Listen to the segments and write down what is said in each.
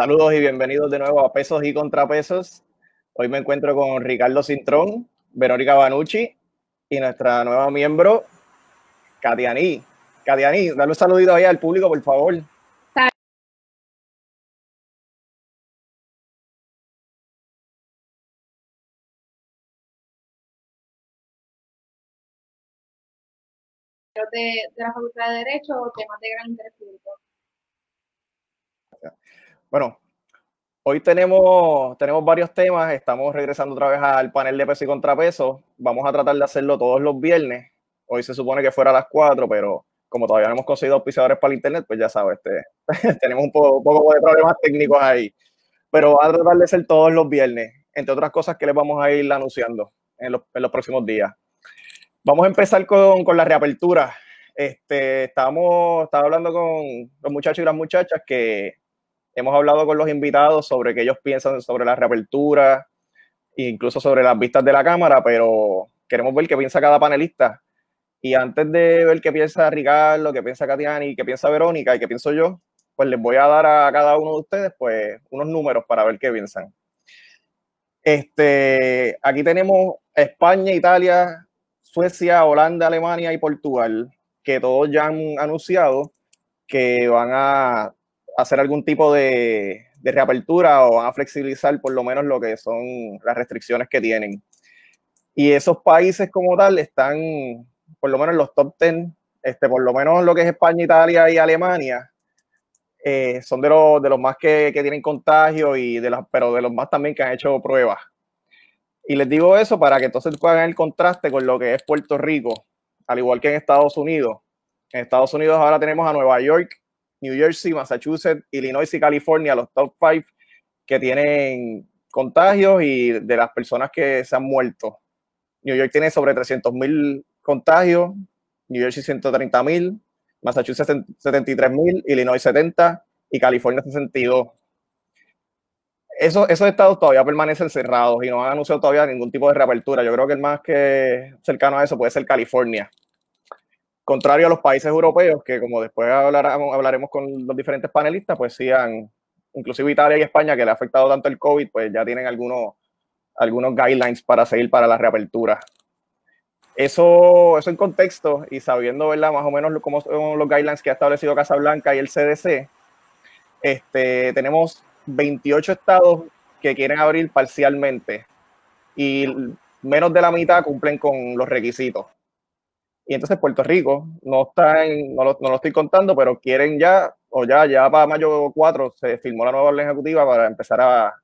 Saludos y bienvenidos de nuevo a Pesos y Contrapesos. Hoy me encuentro con Ricardo Cintrón, Verónica Banucci y nuestra nueva miembro, Katiani. Katiani, dale un saludito ahí al público, por favor. de, de la Facultad de Derecho temas de gran interés público. Bueno, hoy tenemos, tenemos varios temas. Estamos regresando otra vez al panel de peso y contrapeso. Vamos a tratar de hacerlo todos los viernes. Hoy se supone que fuera a las 4, pero como todavía no hemos conseguido auspiciadores para el internet, pues ya sabes, este, tenemos un poco, de problemas técnicos ahí. Pero va a tratar de ser todos los viernes, entre otras cosas que les vamos a ir anunciando en los, en los próximos días. Vamos a empezar con, con la reapertura. Este, estábamos, estaba hablando con los muchachos y las muchachas que hemos hablado con los invitados sobre qué ellos piensan sobre la reapertura, incluso sobre las vistas de la cámara, pero queremos ver qué piensa cada panelista. Y antes de ver qué piensa Ricardo, qué piensa Katiani, qué piensa Verónica y qué pienso yo, pues les voy a dar a cada uno de ustedes pues unos números para ver qué piensan. Este, aquí tenemos España, Italia, Suecia, Holanda, Alemania y Portugal, que todos ya han anunciado que van a hacer algún tipo de, reapertura o a flexibilizar por lo menos lo que son las restricciones que tienen. Y esos países como tal están por lo menos en los top 10, este, por lo menos lo que es España, Italia y Alemania, eh, son de los, de los más que, que tienen contagio y de los, pero de los más también que han hecho pruebas. Y les digo eso para que entonces puedan el contraste con lo que es Puerto Rico, al igual que en Estados Unidos. En Estados Unidos ahora tenemos a Nueva York, New Jersey, Massachusetts, Illinois y California, los top five que tienen contagios y de las personas que se han muerto. New York tiene sobre 300 mil contagios, New Jersey 130 mil, Massachusetts 73 mil, Illinois 70 y California 62 esos, esos estados todavía permanecen cerrados y no han anunciado todavía ningún tipo de reapertura. Yo creo que el más que cercano a eso puede ser California. Contrario a los países europeos, que como después hablaremos, con los diferentes panelistas, pues sí han, inclusive Italia y España, que le ha afectado tanto el COVID, pues ya tienen algunos, algunos guidelines para seguir para la reapertura. Eso, eso en contexto y sabiendo ¿verdad? más o menos cómo son los guidelines que ha establecido Casablanca y el CDC, este, tenemos 28 estados que quieren abrir parcialmente y menos de la mitad cumplen con los requisitos. Y entonces Puerto Rico no está en, no lo, no lo estoy contando, pero quieren ya, o ya, ya para mayo 4 se firmó la nueva orden ejecutiva para empezar a,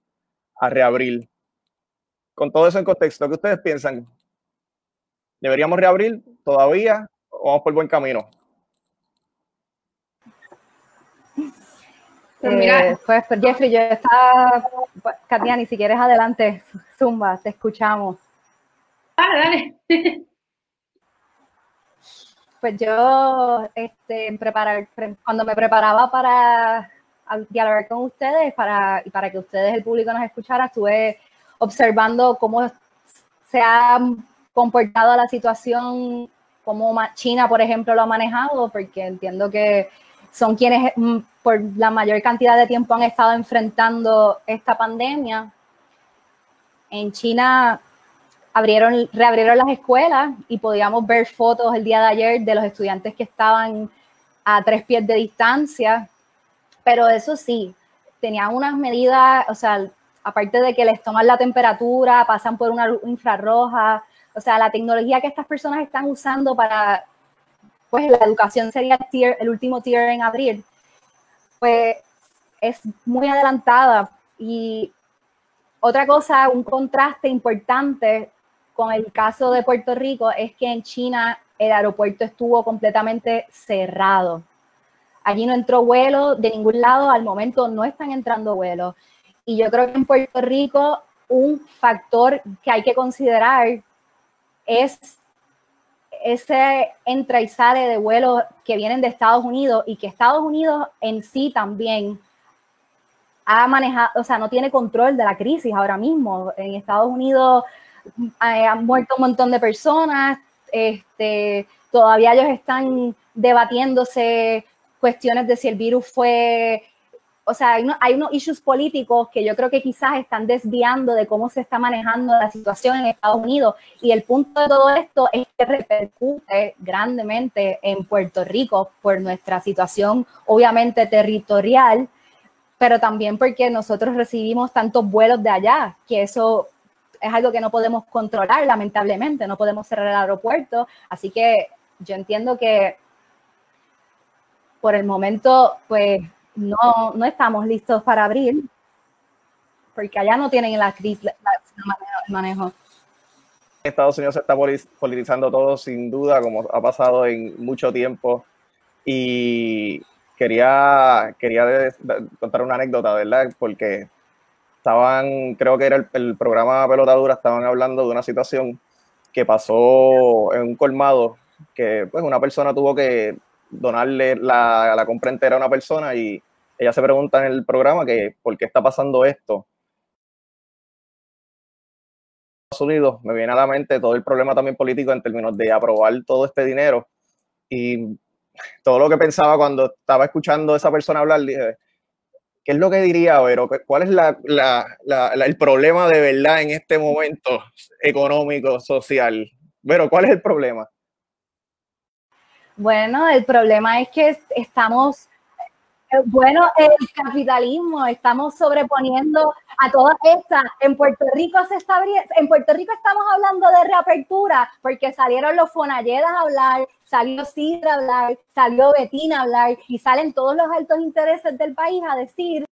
a reabrir. Con todo eso en contexto, ¿qué ustedes piensan? ¿Deberíamos reabrir todavía o vamos por buen camino? Pues mira, eh, pues, pues Jeffrey, yo estaba, Katiani, si quieres adelante, Zumba, te escuchamos. Dale, dale. Pues yo, este, preparar, cuando me preparaba para dialogar con ustedes, para, y para que ustedes, el público, nos escuchara, estuve observando cómo se ha comportado la situación, cómo China, por ejemplo, lo ha manejado, porque entiendo que son quienes mm, por la mayor cantidad de tiempo han estado enfrentando esta pandemia. En China abrieron, reabrieron las escuelas y podíamos ver fotos el día de ayer de los estudiantes que estaban a tres pies de distancia, pero eso sí, tenían unas medidas, o sea, aparte de que les toman la temperatura, pasan por una infrarroja, o sea, la tecnología que estas personas están usando para pues la educación sería el, último tier en abril, pues es muy adelantada. Y otra cosa, un contraste importante con el caso de Puerto Rico es que en China el aeropuerto estuvo completamente cerrado. Allí no entró vuelo de ningún lado, al momento no están entrando vuelos. Y yo creo que en Puerto Rico un factor que hay que considerar es ese entra y sale de vuelos que vienen de Estados Unidos y que Estados Unidos en sí también ha manejado, o sea, no tiene control de la crisis ahora mismo. En Estados Unidos eh, han muerto un montón de personas, este, todavía ellos están debatiéndose cuestiones de si el virus fue o sea, hay, hay, unos issues políticos que yo creo que quizás están desviando de cómo se está manejando la situación en Estados Unidos. Y el punto de todo esto es que repercute grandemente en Puerto Rico por nuestra situación, obviamente territorial, pero también porque nosotros recibimos tantos vuelos de allá, que eso es algo que no podemos controlar, lamentablemente, no podemos cerrar el aeropuerto. Así que yo entiendo que por el momento, pues no, no estamos listos para abrir, porque allá no tienen la crisis, el manejo. Estados Unidos se está politizando todo sin duda, como ha pasado en mucho tiempo. Y quería, quería contar una anécdota, ¿verdad? Porque estaban, creo que era el, programa Pelotadura, estaban hablando de una situación que pasó en un colmado, que pues una persona tuvo que donarle la, la compra entera a una persona y ella se pregunta en el programa que por qué está pasando esto. Estados Unidos me viene a la mente todo el problema también político en términos de aprobar todo este dinero y todo lo que pensaba cuando estaba escuchando a esa persona hablar, dije, ¿qué es lo que diría Vero? ¿Cuál es la, el problema de verdad en este momento económico, social? Pero, ¿cuál es el problema? Bueno, el problema es que estamos bueno, el capitalismo, estamos sobreponiendo a todas estas. En Puerto Rico se está en Puerto Rico estamos hablando de reapertura porque salieron los Fonalledas a hablar, salió Sidra a hablar, salió Betina a hablar y salen todos los altos intereses del país a decir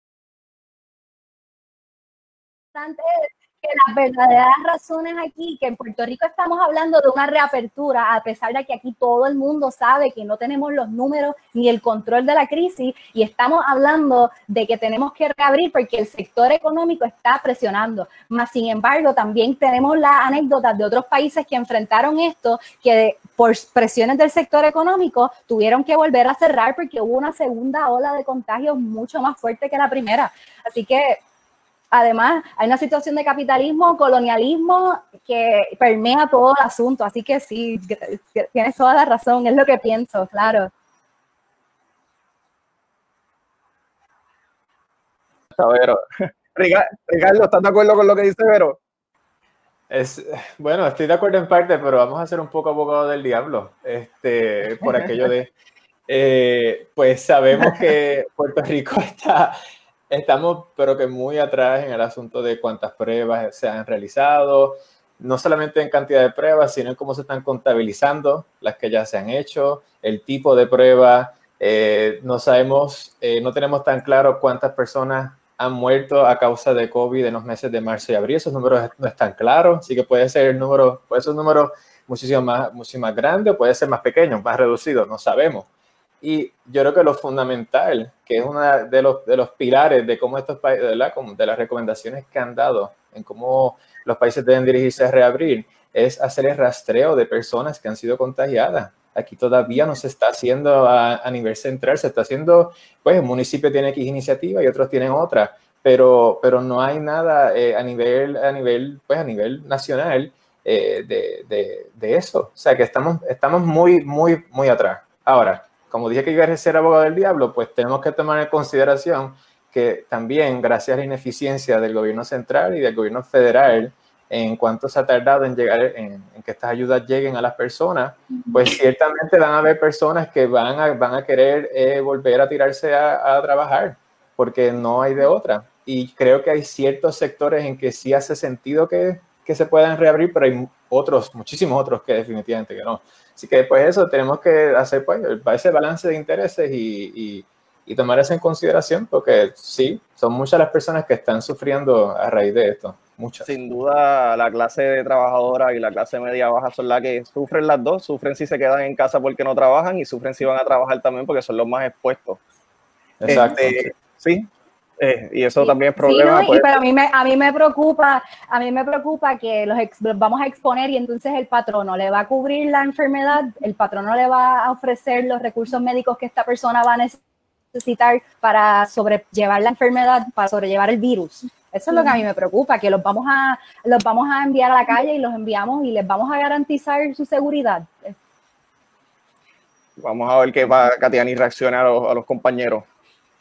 que las verdaderas razones aquí, que en Puerto Rico estamos hablando de una reapertura, a pesar de que aquí todo el mundo sabe que no tenemos los números ni el control de la crisis, y estamos hablando de que tenemos que reabrir porque el sector económico está presionando. Más sin embargo, también tenemos las anécdotas de otros países que enfrentaron esto, que por presiones del sector económico tuvieron que volver a cerrar porque hubo una segunda ola de contagios mucho más fuerte que la primera. Así que Además, hay una situación de capitalismo, colonialismo que permea todo el asunto. Así que sí, tienes toda la razón, es lo que pienso, claro. Vero. Ricardo, ¿estás de acuerdo con lo que dice Vero? Es, bueno, estoy de acuerdo en parte, pero vamos a hacer un poco abogado del diablo, este, por aquello de, eh, pues sabemos que Puerto Rico está Estamos, pero que muy atrás en el asunto de cuántas pruebas se han realizado, no solamente en cantidad de pruebas, sino en cómo se están contabilizando las que ya se han hecho, el tipo de prueba. Eh, no sabemos, eh, no tenemos tan claro cuántas personas han muerto a causa de COVID en los meses de marzo y abril. Esos números no están claros, así que puede ser el número, puede ser un número muchísimo más, muchísimo más grande, puede ser más pequeño, más reducido, no sabemos. Y yo creo que lo fundamental, que es uno de los, de los pilares de cómo estos países, de las recomendaciones que han dado en cómo los países deben dirigirse a reabrir, es hacer el rastreo de personas que han sido contagiadas. Aquí todavía no se está haciendo a, nivel central, se está haciendo, pues el municipio tiene X iniciativa y otros tienen otra, pero, pero no hay nada eh, a, nivel, a, nivel, pues, a nivel nacional eh, de, de, de, eso. O sea que estamos, estamos muy, muy, muy atrás. Ahora, como dije que iba a ser abogado del diablo, pues tenemos que tomar en consideración que también, gracias a la ineficiencia del gobierno central y del gobierno federal, en cuanto se ha tardado en llegar, en, que estas ayudas lleguen a las personas, pues ciertamente van a haber personas que van a, van a querer eh, volver a tirarse a, a, trabajar, porque no hay de otra. Y creo que hay ciertos sectores en que sí hace sentido que, que se puedan reabrir, pero hay otros, muchísimos otros que definitivamente que no. Así que pues eso tenemos que hacer pues ese balance de intereses y, y, tomar eso en consideración porque sí, son muchas las personas que están sufriendo a raíz de esto. Muchas. Sin duda, la clase de trabajadora y la clase media baja son las que sufren las dos. Sufren si se quedan en casa porque no trabajan y sufren si van a trabajar también porque son los más expuestos. Exacto. Este, sí, eh, y eso también es problema. Pues. pero a mí, me, a mí me preocupa, a mí me preocupa que los, vamos a exponer y entonces el patrono le va a cubrir la enfermedad, el patrono le va a ofrecer los recursos médicos que esta persona va a necesitar para sobrellevar la enfermedad, para sobrellevar el virus. Eso es lo que a mí me preocupa, que los vamos a, los vamos a enviar a la calle y los enviamos y les vamos a garantizar su seguridad. Vamos a ver qué va Katiani reacciona a los compañeros.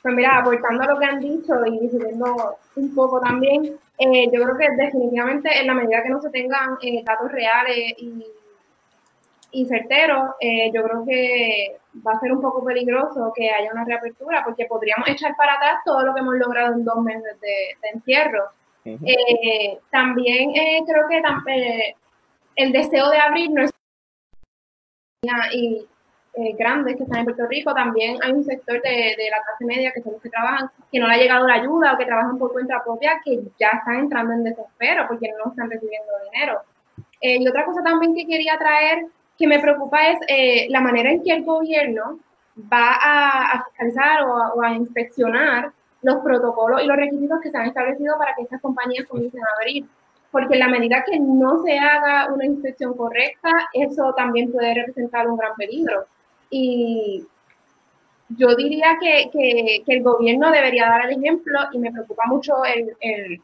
Pues mira, aportando a lo que han dicho y diciendo un poco también, eh, yo creo que definitivamente en la medida que no se tengan eh, datos reales y, y certeros, eh, yo creo que va a ser un poco peligroso que haya una reapertura porque podríamos echar para atrás todo lo que hemos logrado en dos meses de, encierro. también creo que el deseo de abrir no es y eh, grandes que están en Puerto Rico, también hay un sector de, la clase media que son los que trabajan, que no le ha llegado la ayuda o que trabajan por cuenta propia, que ya están entrando en desespero porque no están recibiendo dinero. Eh, y otra cosa también que quería traer, que me preocupa es eh, la manera en que el gobierno va a, fiscalizar o a, inspeccionar los protocolos y los requisitos que se han establecido para que estas compañías comiencen a abrir porque en la medida que no se haga una inspección correcta, eso también puede representar un gran peligro. Y yo diría que, que, el gobierno debería dar el ejemplo y me preocupa mucho el, el,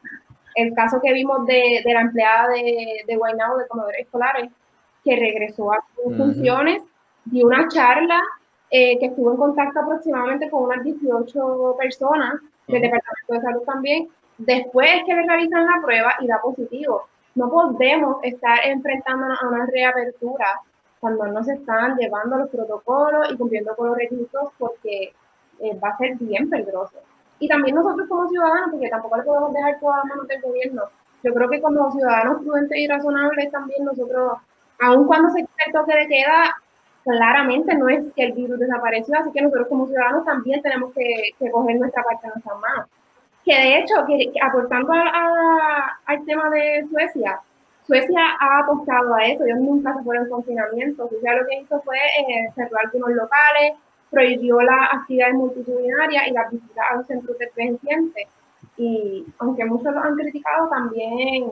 el caso que vimos de, de la empleada de, de Guaynabo, de comedores escolares, que regresó a sus funciones, dio una charla eh, que estuvo en contacto aproximadamente con unas 18 personas del Departamento de Salud también, después que le realizan la prueba y da positivo. No podemos estar enfrentándonos a una reapertura cuando no se están llevando los protocolos y cumpliendo con los requisitos porque eh, va a ser bien peligroso. Y también nosotros como ciudadanos, porque tampoco le podemos dejar todas las manos del gobierno. Yo creo que como ciudadanos prudentes y razonables también nosotros, aun cuando se quita el toque de queda, claramente no es que el virus desapareció, así que nosotros como ciudadanos también tenemos que, coger nuestra parte en nuestras manos. Que de hecho, que, aportando al tema de Suecia, Suecia ha apostado a eso, ellos nunca se fueron en confinamiento, Suecia lo que hizo fue eh, cerrar algunos locales, prohibió las actividades multitudinarias y las visitas a los centros de envejecientes. Y aunque muchos lo han criticado, también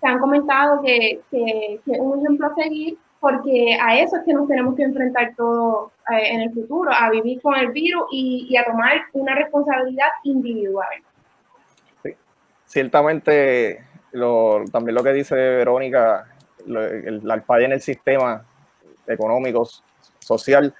se han comentado que, es un ejemplo a seguir porque a eso es que nos tenemos que enfrentar todos eh, en el futuro, a vivir con el virus y, y a tomar una responsabilidad individual. Sí. Ciertamente también lo que dice Verónica, el, la falla en el sistema económico, social,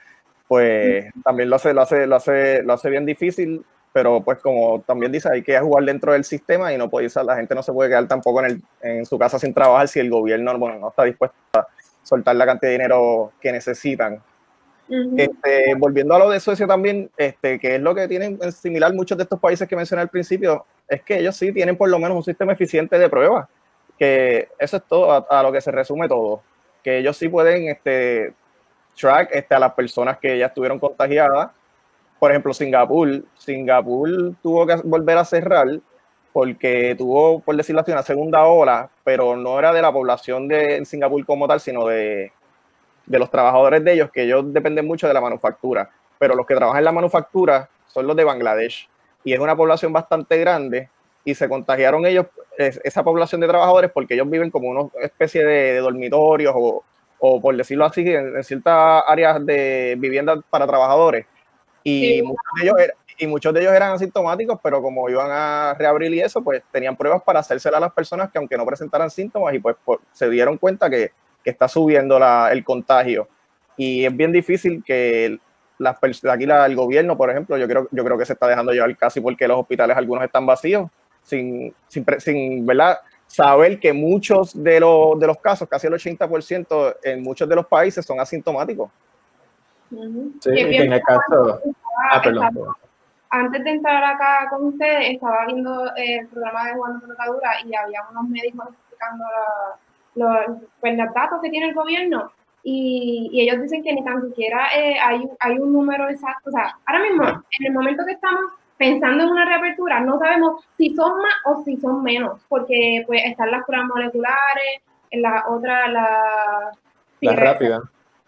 pues también lo hace, lo hace, lo hace, lo hace bien difícil, pero pues como también dice, hay que jugar dentro del sistema y no puede la gente no se puede quedar tampoco en, el, en su casa sin trabajar si el gobierno bueno, no está dispuesto a soltar la cantidad de dinero que necesitan. este, volviendo a lo de Suecia también, este, que es lo que tienen en similar muchos de estos países que mencioné al principio, es que ellos sí tienen por lo menos un sistema eficiente de pruebas, que eso es todo a, lo que se resume todo, que ellos sí pueden este, track este, a las personas que ya estuvieron contagiadas. Por ejemplo, Singapur, Singapur tuvo que volver a cerrar porque tuvo, por decirlo así, una segunda ola, pero no era de la población de Singapur como tal, sino de, de los trabajadores de ellos, que ellos dependen mucho de la manufactura. Pero los que trabajan en la manufactura son los de Bangladesh y es una población bastante grande y se contagiaron ellos, esa población de trabajadores, porque ellos viven como una especie de, dormitorios o, o, por decirlo así, en, ciertas áreas de vivienda para trabajadores. Y, muchos de ellos, y muchos de ellos eran asintomáticos, pero como iban a reabrir y eso, pues tenían pruebas para hacérselas a las personas que aunque no presentaran síntomas y pues se dieron cuenta que, que está subiendo la, el contagio. Y es bien difícil que las aquí la, el gobierno, por ejemplo, yo creo, yo creo que se está dejando llevar casi porque los hospitales algunos están vacíos, sin, sin, sin ¿verdad? saber que muchos de los, de los casos, casi el 80% en muchos de los países son asintomáticos. Sí, en el caso... Ah, antes de entrar acá con ustedes, estaba viendo el programa de Juan Rotadura y había unos médicos explicando los, pues, los datos que tiene el gobierno y, ellos dicen que ni tan siquiera eh, hay, hay un número exacto. O sea, ahora mismo, en el momento que estamos pensando en una reapertura, no sabemos si son más o si son menos, porque pues están las pruebas moleculares, en la otra, la... La rápida.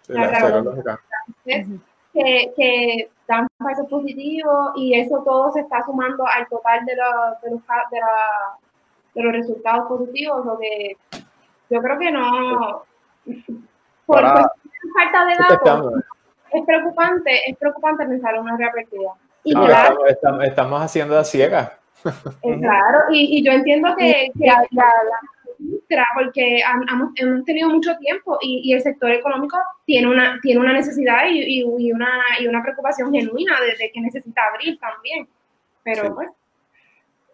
la, que, que, dan pasos positivos y eso todo se está sumando al total de, de, los, de, la, de los resultados positivos, lo que yo creo que no por falta de datos, es preocupante, es preocupante pensar en una reapertura. Y claro, estamos, haciendo a ciegas. Claro, y, y, yo entiendo que, que, industria porque hemos tenido mucho tiempo y, el sector económico tiene una, tiene una necesidad y, una, y una preocupación genuina de, que necesita abrir también. Pero pues.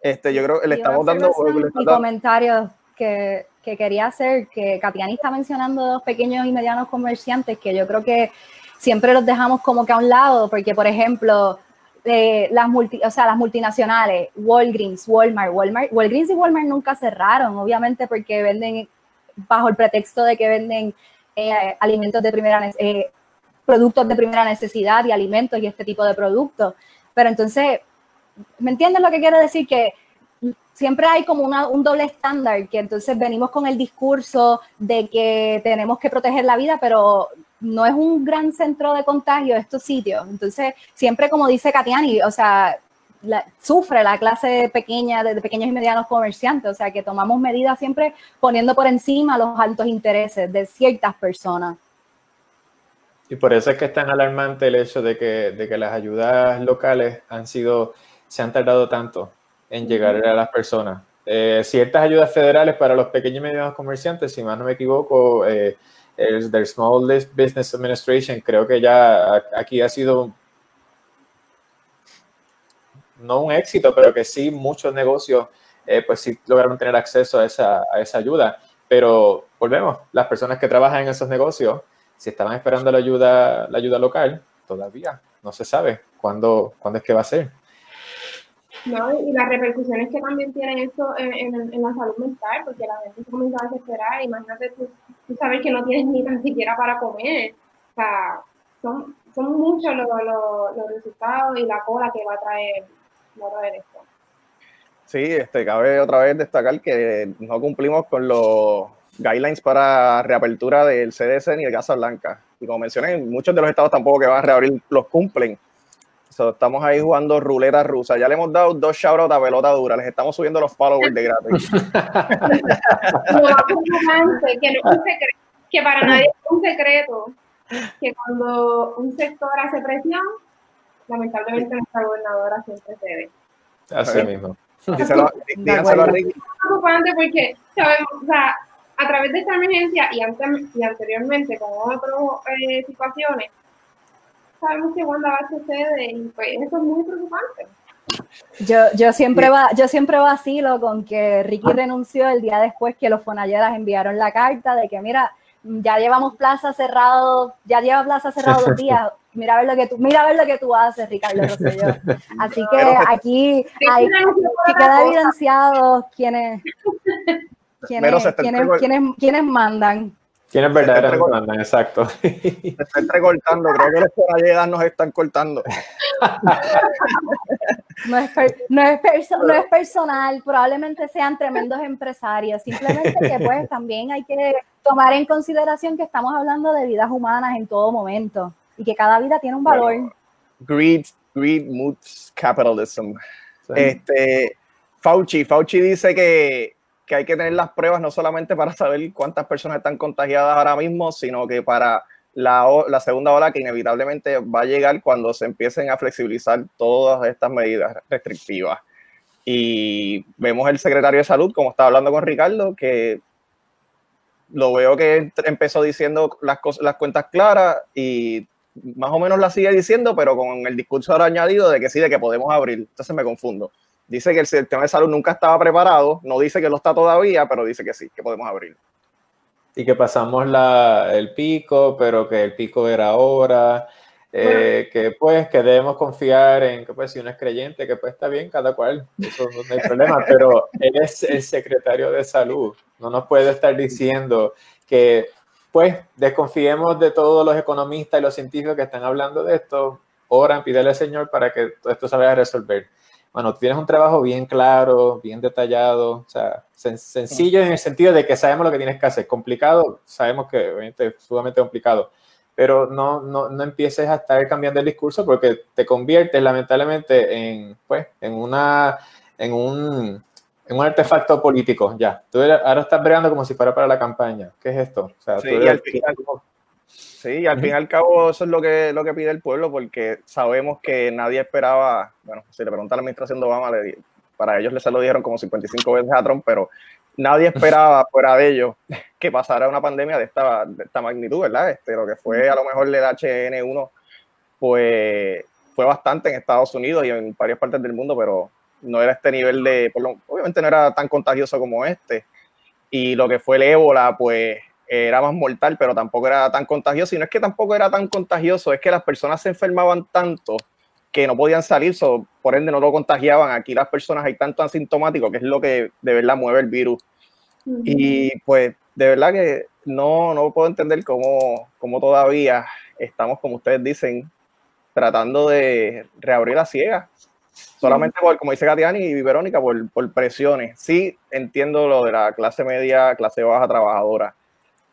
Este, yo creo que le estamos dando. Mi comentario que, que, quería hacer, que Katiani está mencionando los pequeños y medianos comerciantes, que yo creo que siempre los dejamos como que a un lado, porque por ejemplo, eh, las, multi, o sea, las multinacionales, Walgreens, Walmart, Walmart, Walgreens y Walmart nunca cerraron, obviamente porque venden bajo el pretexto de que venden eh, alimentos de primera eh, productos de primera necesidad y alimentos y este tipo de productos. Pero entonces, ¿me entiendes lo que quiero decir? Que siempre hay como una, un doble estándar, que entonces venimos con el discurso de que tenemos que proteger la vida, pero no es un gran centro de contagio estos sitios. Entonces, siempre como dice Katiani, o sea, sufre la clase pequeña, de, pequeños y medianos comerciantes, o sea, que tomamos medidas siempre poniendo por encima los altos intereses de ciertas personas. Y por eso es que es tan alarmante el hecho de que, de que las ayudas locales han sido, se han tardado tanto en llegar a las personas. Eh, ciertas ayudas federales para los pequeños y medianos comerciantes, si más no me equivoco, eh, el Small Business Administration, creo que ya aquí ha sido no un éxito, pero que sí muchos negocios eh, pues sí lograron tener acceso a esa, a esa ayuda. Pero volvemos, las personas que trabajan en esos negocios, si estaban esperando la ayuda, la ayuda local, todavía no se sabe cuándo, cuándo es que va a ser. ¿No? Y las repercusiones que también tiene esto en, en, la salud mental, porque la gente comienza a desesperar, imagínate tú, tú sabes que no tienes ni tan siquiera para comer, o sea, son, son muchos los, los, resultados y la cola que va a traer, va a esto. Sí, este, cabe otra vez destacar que no cumplimos con los guidelines para reapertura del CDC ni de Casa Blanca. Y como mencioné, muchos de los estados tampoco que van a reabrir los cumplen estamos ahí jugando ruleta rusa. Ya le hemos dado dos shoutouts a pelota dura. Les estamos subiendo los followers de gratis. que, para nadie es un secreto que cuando un sector hace presión, lamentablemente nuestra gobernadora siempre cede. Así mismo. Díselo, díganselo a Ricky. Es preocupante porque sabemos, o sea, a través de esta emergencia y, antes, y anteriormente con otras eh, situaciones, sabemos que Wanda va a suceder y pues eso es muy preocupante. Yo, yo, siempre va, yo siempre vacilo con que Ricky renunció el día después que los Fonalleras enviaron la carta de que mira, ya llevamos plaza cerrado, ya lleva plaza cerrado dos días, mira a ver lo que tú, mira a ver lo que tú haces, Ricardo Así que aquí hay, que queda evidenciado quiénes, quiénes, quiénes, quiénes mandan. ¿Quiénes verdaderamente mandan? Exacto. Se está entrecortando, creo que los poralledas nos están cortando. No es, no, es no es personal, probablemente sean tremendos empresarios, simplemente que pues también hay que tomar en consideración que estamos hablando de vidas humanas en todo momento y que cada vida tiene un valor. greed, greed moods capitalism. Este, Fauci, Fauci dice que que hay que tener las pruebas no solamente para saber cuántas personas están contagiadas ahora mismo, sino que para la, la, segunda ola que inevitablemente va a llegar cuando se empiecen a flexibilizar todas estas medidas restrictivas. Y vemos el secretario de salud, como estaba hablando con Ricardo, que lo veo que empezó diciendo las, las cuentas claras y más o menos las sigue diciendo, pero con el discurso ahora añadido de que sí, de que podemos abrir. Entonces me confundo dice que el sistema de salud nunca estaba preparado, no dice que lo está todavía, pero dice que sí, que podemos abrir. Y que pasamos la, el pico, pero que el pico era ahora, eh, que pues que debemos confiar en que pues si uno es creyente, que pues está bien cada cual, eso no hay problema, pero él es el secretario de salud, no nos puede estar diciendo que pues desconfiemos de todos los economistas y los científicos que están hablando de esto, oran, pídele al Señor para que esto se vaya a resolver bueno, tienes un trabajo bien claro, bien detallado, o sea, sencillo en el sentido de que sabemos lo que tienes que hacer. Complicado, sabemos que obviamente es sumamente complicado, pero no, no, no empieces a estar cambiando el discurso porque te conviertes lamentablemente en, pues, en, una, en, un, en un artefacto político, ya. Tú ahora estás bregando como si fuera para la campaña. ¿Qué es esto? O sea, tú eres, Sí, al fin y al cabo eso es lo que, lo que pide el pueblo porque sabemos que nadie esperaba, bueno, si le pregunta a la administración de Obama, para ellos les se lo dieron como 55 veces a Trump, pero nadie esperaba fuera de ellos que pasara una pandemia de esta, de esta magnitud, ¿verdad? Este, lo que fue a lo mejor el HN1, pues fue bastante en Estados Unidos y en varias partes del mundo, pero no era este nivel de, obviamente no era tan contagioso como este. Y lo que fue el ébola, pues era más mortal, pero tampoco era tan contagioso. Y no es que tampoco era tan contagioso, es que las personas se enfermaban tanto que no podían salir, por ende no lo contagiaban. Aquí las personas hay tanto asintomático, que es lo que de verdad mueve el virus. Y pues de verdad que no, no puedo entender cómo, cómo todavía estamos, como ustedes dicen, tratando de reabrir la ciega. Solamente por, como dice Katiani y Verónica, por, por, presiones. Sí entiendo lo de la clase media, clase baja, trabajadora.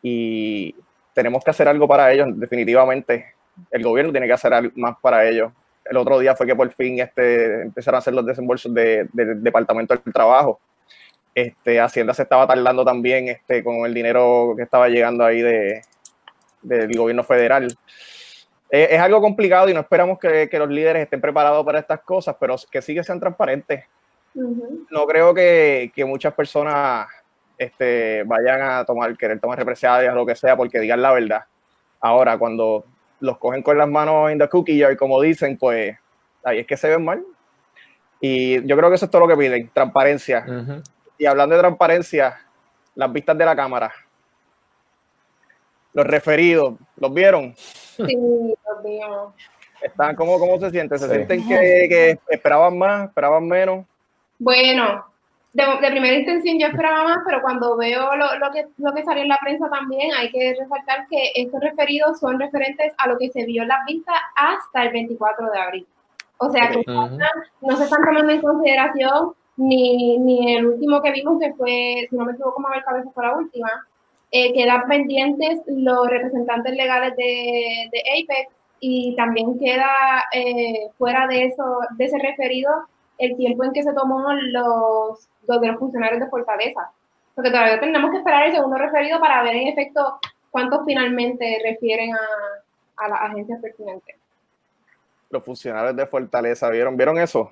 Y tenemos que hacer algo para ellos, definitivamente. El gobierno tiene que hacer algo más para ellos. El otro día fue que por fin este, empezaron a hacer los desembolsos del Departamento del Trabajo. Este, Hacienda se estaba tardando también este, con el dinero que estaba llegando ahí de, del gobierno federal. Es algo complicado y no esperamos que, que, los líderes estén preparados para estas cosas, pero que sí que sean transparentes. No creo que, que muchas personas este, vayan a tomar, querer tomar represalias o lo que sea porque digan la verdad. Ahora, cuando los cogen con las manos en the cookie jar, como dicen, pues ahí es que se ven mal. Y yo creo que eso es todo lo que piden, transparencia. Y hablando de transparencia, las vistas de la cámara. Los referidos, ¿los vieron? Sí, los vimos. Están, ¿cómo, ¿Cómo se sienten? ¿Se sienten que, que, esperaban más, esperaban menos? Bueno, de, de, primera intención yo esperaba más, pero cuando veo lo, lo, que, lo que salió en la prensa también, hay que resaltar que estos referidos son referentes a lo que se vio en las vistas hasta el 24 de abril. O sea, que no se están tomando en consideración ni, ni el último que vimos, que fue, si no me equivoco, Mabel Cabeza fue la última, eh, quedan pendientes los representantes legales de, de Apex y también queda eh, fuera de eso, de ese referido, el tiempo en que se tomó los, los de los funcionarios de Fortaleza. Porque todavía tenemos que esperar el segundo referido para ver en efecto cuántos finalmente refieren a, a las agencias pertinentes. Los funcionarios de Fortaleza, ¿vieron, ¿vieron eso?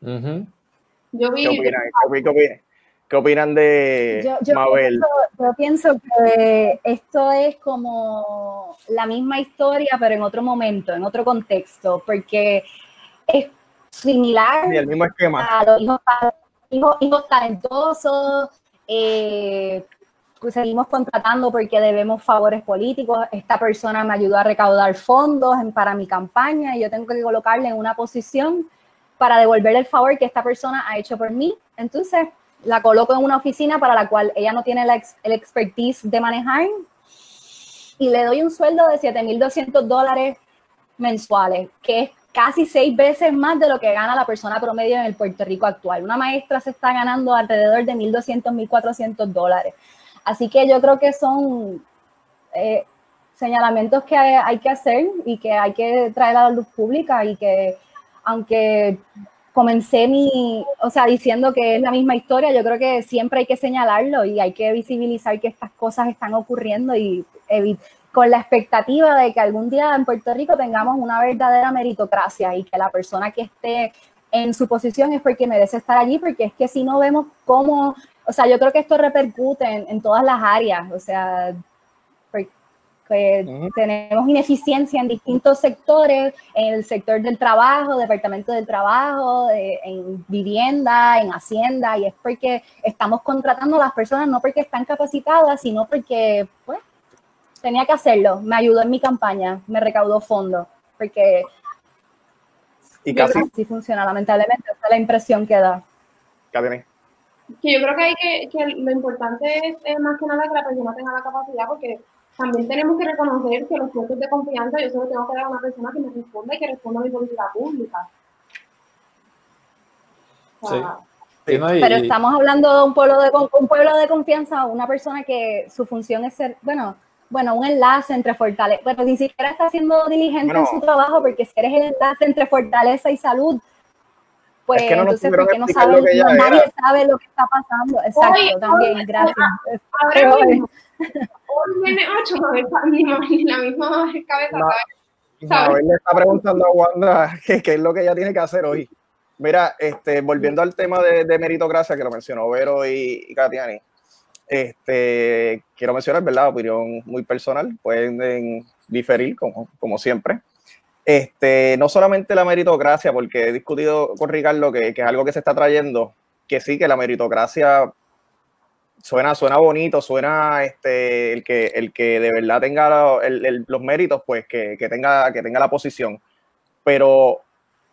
Yo vi, ¿Qué opinan? ¿Qué, opinan? ¿Qué opinan de yo, yo Mabel? Pienso, yo pienso que esto es como la misma historia, pero en otro momento, en otro contexto, porque es similar sí, el mismo esquema. a los hijos, hijos, hijos talentosos, eh, pues seguimos contratando porque debemos favores políticos. Esta persona me ayudó a recaudar fondos para mi campaña y yo tengo que colocarle en una posición para devolverle el favor que esta persona ha hecho por mí. Entonces, la coloco en una oficina para la cual ella no tiene la ex, el expertise de manejar y le doy un sueldo de 7.200 dólares mensuales, que es casi seis veces más de lo que gana la persona promedio en el Puerto Rico actual. Una maestra se está ganando alrededor de 1.200, 1.400 dólares. Así que yo creo que son eh, señalamientos que hay, hay que hacer y que hay que traer a la luz pública y que aunque comencé mi, o sea, diciendo que es la misma historia, yo creo que siempre hay que señalarlo y hay que visibilizar que estas cosas están ocurriendo y con la expectativa de que algún día en Puerto Rico tengamos una verdadera meritocracia y que la persona que esté en su posición es porque merece estar allí, porque es que si no vemos cómo, o sea, yo creo que esto repercute en, en todas las áreas, o sea, uh -huh. tenemos ineficiencia en distintos sectores, en el sector del trabajo, departamento del trabajo, de, en vivienda, en hacienda, y es porque estamos contratando a las personas no porque están capacitadas, sino porque, pues, tenía que hacerlo. Me ayudó en mi campaña, me recaudó fondos, porque y casi así funciona, lamentablemente, esa es la impresión que da. Cadene. Que yo creo que, hay que, que lo importante es, es más que nada que la persona tenga la capacidad, porque también tenemos que reconocer que los puestos de confianza yo solo tengo que dar a una persona que me responda y que responda a mi política pública. O sea, sí. Sí, no, y, pero estamos hablando de un pueblo de un pueblo de confianza, una persona que su función es ser, bueno, bueno, un enlace entre fortaleza, bueno, ni siquiera está siendo diligente bueno, en su trabajo, porque si eres el enlace entre fortaleza y salud, pues es que no entonces porque no sabe, no, nadie era. sabe lo que está pasando. Exacto, hoy, también, hoy, gracias. Ahora mismo, hoy viene 8, ni la misma cabeza, no, le está preguntando a Wanda qué, es lo que ella tiene que hacer hoy. Mira, este, volviendo al tema de, meritocracia que lo mencionó Vero y, y Katiani, este, quiero mencionar, ¿verdad? Opinión muy personal, pueden diferir como, como siempre. Este, no solamente la meritocracia, porque he discutido con Ricardo que, que, es algo que se está trayendo, que sí, que la meritocracia suena, suena bonito, suena este, el, que, el que de verdad tenga los méritos, pues que, que, tenga, que tenga la posición. Pero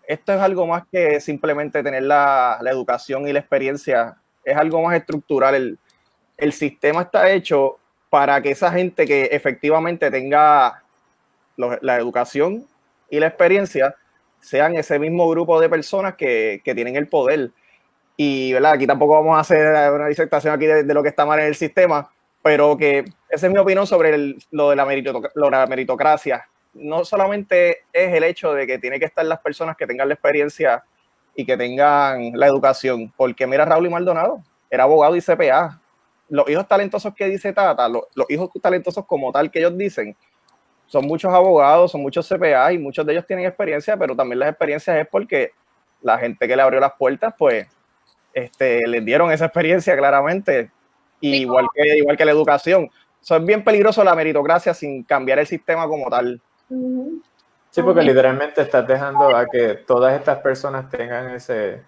esto es algo más que simplemente tener la, la educación y la experiencia, es algo más estructural. El, el sistema está hecho para que esa gente que efectivamente tenga la educación y la experiencia sean ese mismo grupo de personas que, tienen el poder. Y, ¿verdad? Aquí tampoco vamos a hacer una disertación aquí de, lo que está mal en el sistema, pero que esa es mi opinión sobre lo, de la la meritocracia. No solamente es el hecho de que tiene que estar las personas que tengan la experiencia y que tengan la educación, porque mira Raúl y Maldonado, era abogado y CPA. Los hijos talentosos que dice Tata, los, los hijos talentosos como tal que ellos dicen, son muchos abogados, son muchos CPA y muchos de ellos tienen experiencia, pero también las experiencias es porque la gente que le abrió las puertas, pues, este, les dieron esa experiencia claramente, igual, que, igual que la educación. Eso es bien peligroso la meritocracia sin cambiar el sistema como tal. Sí, porque literalmente estás dejando a que todas estas personas tengan ese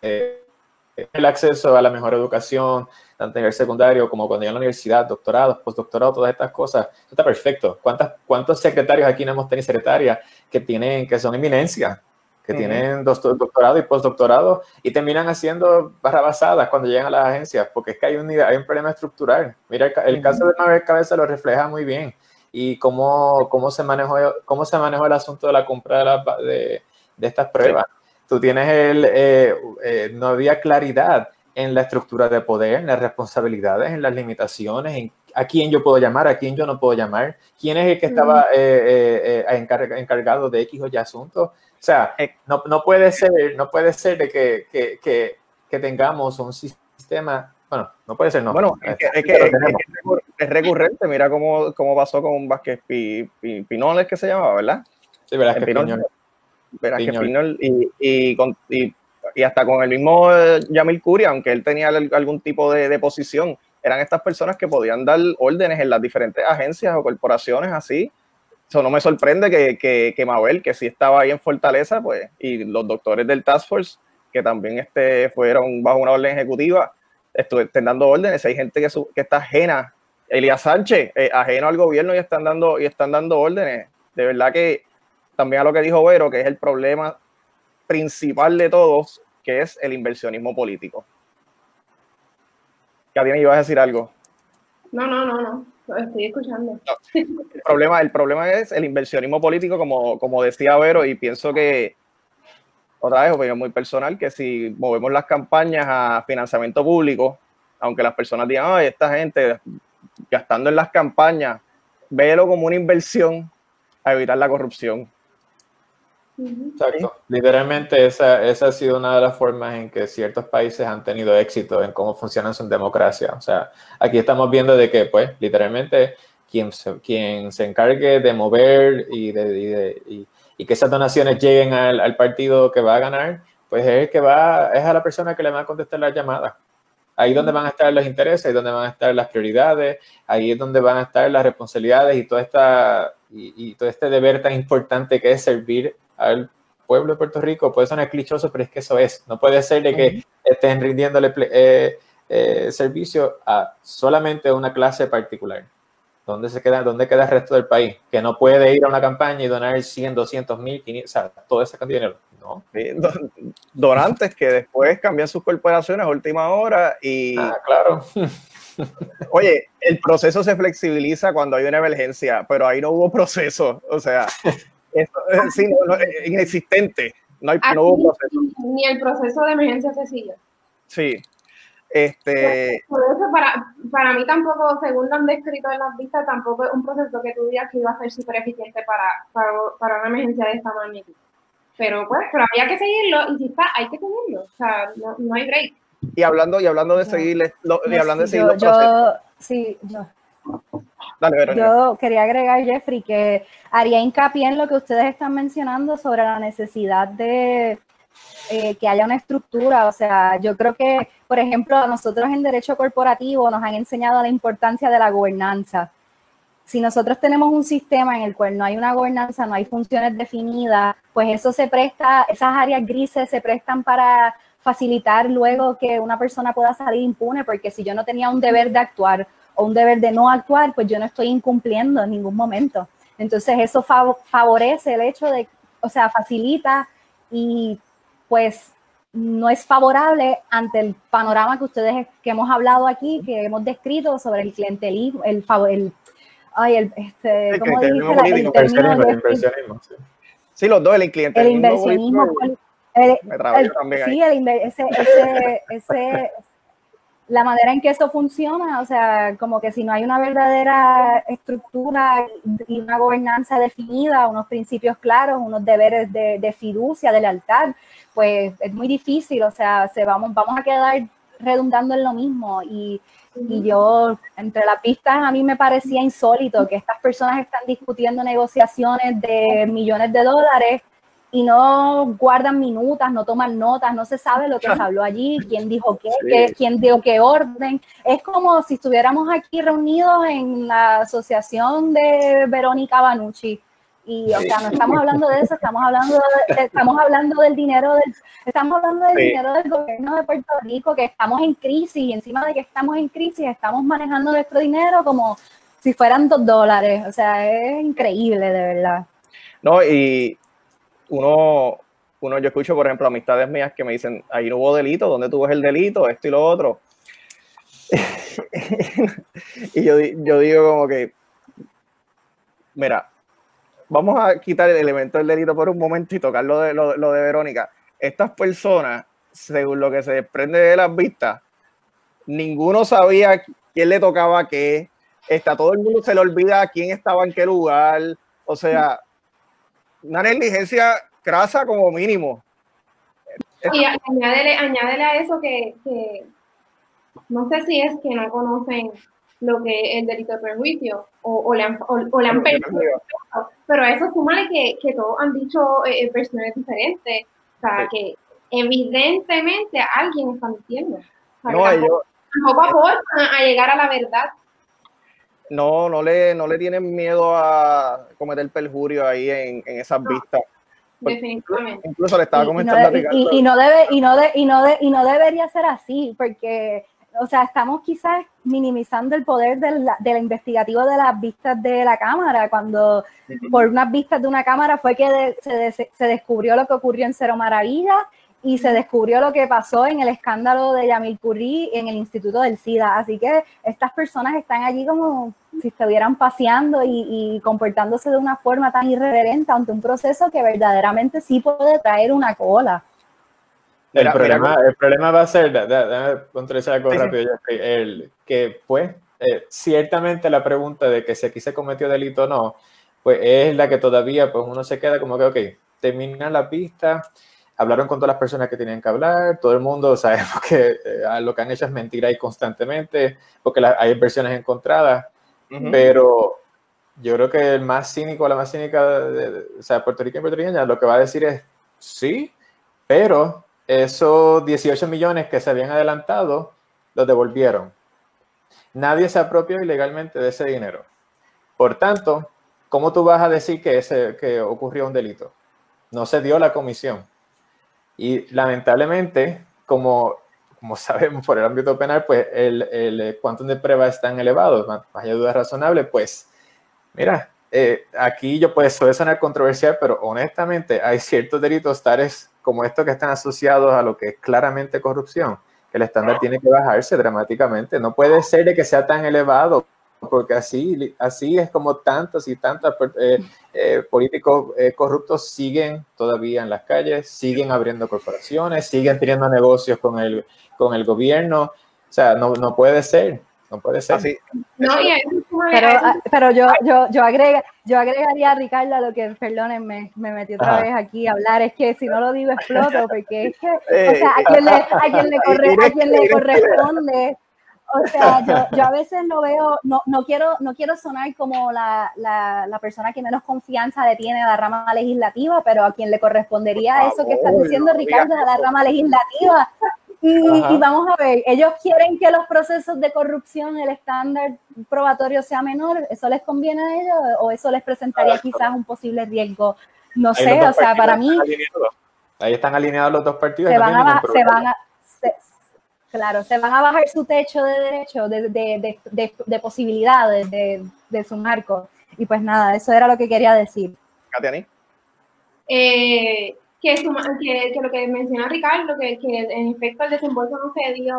eh, el acceso a la mejor educación, tanto en el secundario como cuando llegan a la universidad, doctorado, postdoctorado, todas estas cosas. Eso está perfecto. ¿Cuántas, ¿Cuántos secretarios aquí no hemos tenido secretarias que, tienen, que son eminencias? que tienen doctorado y postdoctorado y terminan haciendo barrabasadas cuando llegan a las agencias, porque es que hay un, hay un problema estructural. Mira, el, caso de Mabel Cabeza lo refleja muy bien y cómo, cómo, se, manejó, cómo se manejó el asunto de la compra de, de, de estas pruebas. Tú tienes el, eh, eh, no había claridad en la estructura de poder, en las responsabilidades, en las limitaciones, en a quién yo puedo llamar, a quién yo no puedo llamar, quién es el que estaba eh, encargado de X o Y asuntos. O sea, no, no, puede ser, no puede ser de que, que, que, que, tengamos un sistema, bueno, no puede ser, no. Bueno, es que, es, que, es recurrente, mira cómo, cómo pasó con Vázquez Pinoles, que se llamaba, ¿verdad? Sí, verdad, que Pinoles. Y, y, y, y hasta con el mismo eh, Yamil Curia, aunque él tenía algún tipo de, posición, eran estas personas que podían dar órdenes en las diferentes agencias o corporaciones así. Eso no me sorprende que, que, que Mabel, que sí estaba ahí en Fortaleza, pues, y los doctores del Task Force, que también este, fueron bajo una orden ejecutiva, estén dando órdenes. Hay gente que, que está ajena, Elías Sánchez, eh, ajeno al gobierno y están, dando, y están dando órdenes. De verdad que también a lo que dijo Vero, que es el problema principal de todos, que es el inversionismo político. Katina, ibas a decir algo. No, no, no, no. estoy escuchando. El, problema, el problema es el inversionismo político, como, como decía Vero, y pienso que, otra vez, opinión muy personal, que si movemos las campañas a financiamiento público, aunque las personas digan, ay, esta gente gastando en las campañas, véelo como una inversión a evitar la corrupción. Literalmente esa, esa ha sido una de las formas en que ciertos países han tenido éxito en cómo funciona su democracia. O sea, aquí estamos viendo de que, pues, literalmente, quien se, quien se encargue de mover y, de, y, que esas donaciones lleguen al, partido que va a ganar, pues es que va, es a la persona que le va a contestar la llamada. Ahí es donde van a estar los intereses, ahí es donde van a estar las prioridades, ahí es donde van a estar las responsabilidades y toda esta y todo este deber tan importante que es servir al pueblo de Puerto Rico. Puede sonar clichoso, pero es que eso es. No puede ser de que estén rindiéndole eh, eh, servicio a solamente una clase particular. ¿Dónde, se queda, ¿Dónde queda el resto del país? Que no puede ir a una campaña y donar 100, 200 mil, 500, o sea, toda esa cantidad de dinero. No. donantes que después cambian sus corporaciones a última hora y... Ah, claro. Oye, el proceso se flexibiliza cuando hay una emergencia, pero ahí no hubo proceso. O sea, eso, sí, no, no, inexistente. No, hay, no hubo proceso. Ni el proceso de emergencia se sigue. Sí. Este... Por eso, para, para mí tampoco, según lo han descrito en las vistas, tampoco es un proceso que tú digas que iba a ser súper eficiente para, para, para, una emergencia de esta magnitud. Pero pues, pero había que seguirlo y si está, hay que seguirlo. O sea, no, no hay break. Y hablando, y hablando de seguir, y hablando de seguir yo, yo, sí, yo. Yo quería agregar, Jeffrey, que haría hincapié en lo que ustedes están mencionando sobre la necesidad de eh, que haya una estructura. O sea, yo creo que, por ejemplo, a nosotros en derecho corporativo nos han enseñado la importancia de la gobernanza. Si nosotros tenemos un sistema en el cual no hay una gobernanza, no hay funciones definidas, pues eso se presta, esas áreas grises se prestan para facilitar luego que una persona pueda salir impune, porque si yo no tenía un deber de actuar o un deber de no actuar, pues yo no estoy incumpliendo en ningún momento. Entonces eso favorece el hecho de, o sea, facilita y pues no es favorable ante el panorama que ustedes que hemos hablado aquí, que hemos descrito sobre el clientelismo, el, el ay, el, este, ¿cómo dice? El, inversionismo, sí. sí. los dos, el clientelismo. El inversionismo. El, sí, el, ese, ese, ese, la manera en que eso funciona, o sea, como que si no hay una verdadera estructura y una gobernanza definida, unos principios claros, unos deberes de, fiducia, de lealtad, pues es muy difícil, o sea, se vamos, vamos a quedar redundando en lo mismo. Y, y yo, entre las pistas, a mí me parecía insólito que estas personas están discutiendo negociaciones de millones de dólares y no guardan minutas, no toman notas, no se sabe lo que se habló allí, quién dijo qué, quién dio qué orden. Es como si estuviéramos aquí reunidos en la asociación de Verónica Banucci. Y, o sea, no estamos hablando de eso, estamos hablando, estamos hablando del dinero del, estamos hablando del dinero del gobierno de Puerto Rico, que estamos en crisis y encima de que estamos en crisis, estamos manejando nuestro dinero como si fueran dos dólares. O sea, es increíble, de verdad. No, y, uno, uno, yo escucho, por ejemplo, amistades mías que me dicen, ahí no hubo delito, ¿dónde tuvo el delito? Esto y lo otro. y yo, yo digo como que, mira, vamos a quitar el elemento del delito por un momento y tocar lo de, lo, de Verónica. Estas personas, según lo que se desprende de las vistas, ninguno sabía quién le tocaba qué. Está todo el mundo se le olvida quién estaba en qué lugar. O sea, una negligencia crasa como mínimo. Y añádele, a eso que, no sé si es que no conocen lo que es el delito de perjuicio o, le han, o, le han perdido, pero a eso súmale que, que todos han dicho eh, eh, versiones diferentes, o sea, que evidentemente alguien está mintiendo. no, ellos, tampoco aportan a llegar a la verdad no, no le, no le tienen miedo a cometer perjurio ahí en, en esas vistas. Definitivamente. Incluso le estaba comentando y, y, no debe, y no de, y no de, y no debería ser así, porque o sea, estamos quizás minimizando el poder del, del, investigativo de las vistas de la cámara, cuando por unas vistas de una cámara fue que se, se, descubrió lo que ocurrió en Cero Maravilla y se descubrió lo que pasó en el escándalo de Yamil Curry en el Instituto del SIDA. Así que estas personas están allí como si estuvieran paseando y, comportándose de una forma tan irreverente ante un proceso que verdaderamente sí puede traer una cola. El, problema, el problema va a ser, déjame puntualizar algo rápido, el, que pues eh, ciertamente la pregunta de que si aquí se cometió delito o no, pues es la que todavía pues uno se queda como que, ok, termina la pista, hablaron con todas las personas que tenían que hablar, todo el mundo sabemos que eh, lo que han hecho es mentir ahí constantemente, porque hay versiones encontradas, pero yo creo que el más cínico, la más cínica, de, o sea, puertorriqueña y puertorriqueña, lo que va a decir es sí, pero esos 18 millones que se habían adelantado, los devolvieron. Nadie se apropió ilegalmente de ese dinero. Por tanto, ¿cómo tú vas a decir que, ese, que ocurrió un delito? No se dio la comisión. Y lamentablemente, como, como sabemos por el ámbito penal, pues el, el cuantum de prueba es tan elevado, más allá de duda razonable, pues mira, eh, aquí yo puede, suele sonar controversial, pero honestamente hay ciertos delitos tales como estos que están asociados a lo que es claramente corrupción, que el estándar tiene que bajarse dramáticamente. No puede ser de que sea tan elevado porque así, así es como tantos y tantos eh, eh, políticos eh, corruptos siguen todavía en las calles, siguen abriendo corporaciones, siguen teniendo negocios con el, con el gobierno. O sea, no, no puede ser, no puede ser. Así. No, pero, ah, pero yo, yo, yo, agrega, yo agregaría a Ricardo lo que, perdónenme, me metí otra vez aquí a hablar, es que si no lo digo exploto, porque es que, o sea, a quien le, a quien le, corre, a quien le corresponde o sea, yo, a veces lo veo, no, no, quiero, no quiero sonar como la, la, persona que menos confianza le tiene a la rama legislativa, pero a quien le correspondería eso que está diciendo Ricardo a la rama legislativa. Y, vamos a ver, ellos quieren que los procesos de corrupción, el estándar probatorio sea menor, ¿eso les conviene a ellos o eso les presentaría quizás un posible riesgo? No sé, o sea, para mí... Ahí están alineados los dos partidos. Se van, a, se van a, claro, se van a bajar su techo de derecho, de, de, de, de posibilidades de, su marco. Y pues nada, eso era lo que quería decir. Katiani. Eh, que, que, que, lo que menciona Ricardo, que, que en efecto el desembolso no se dio,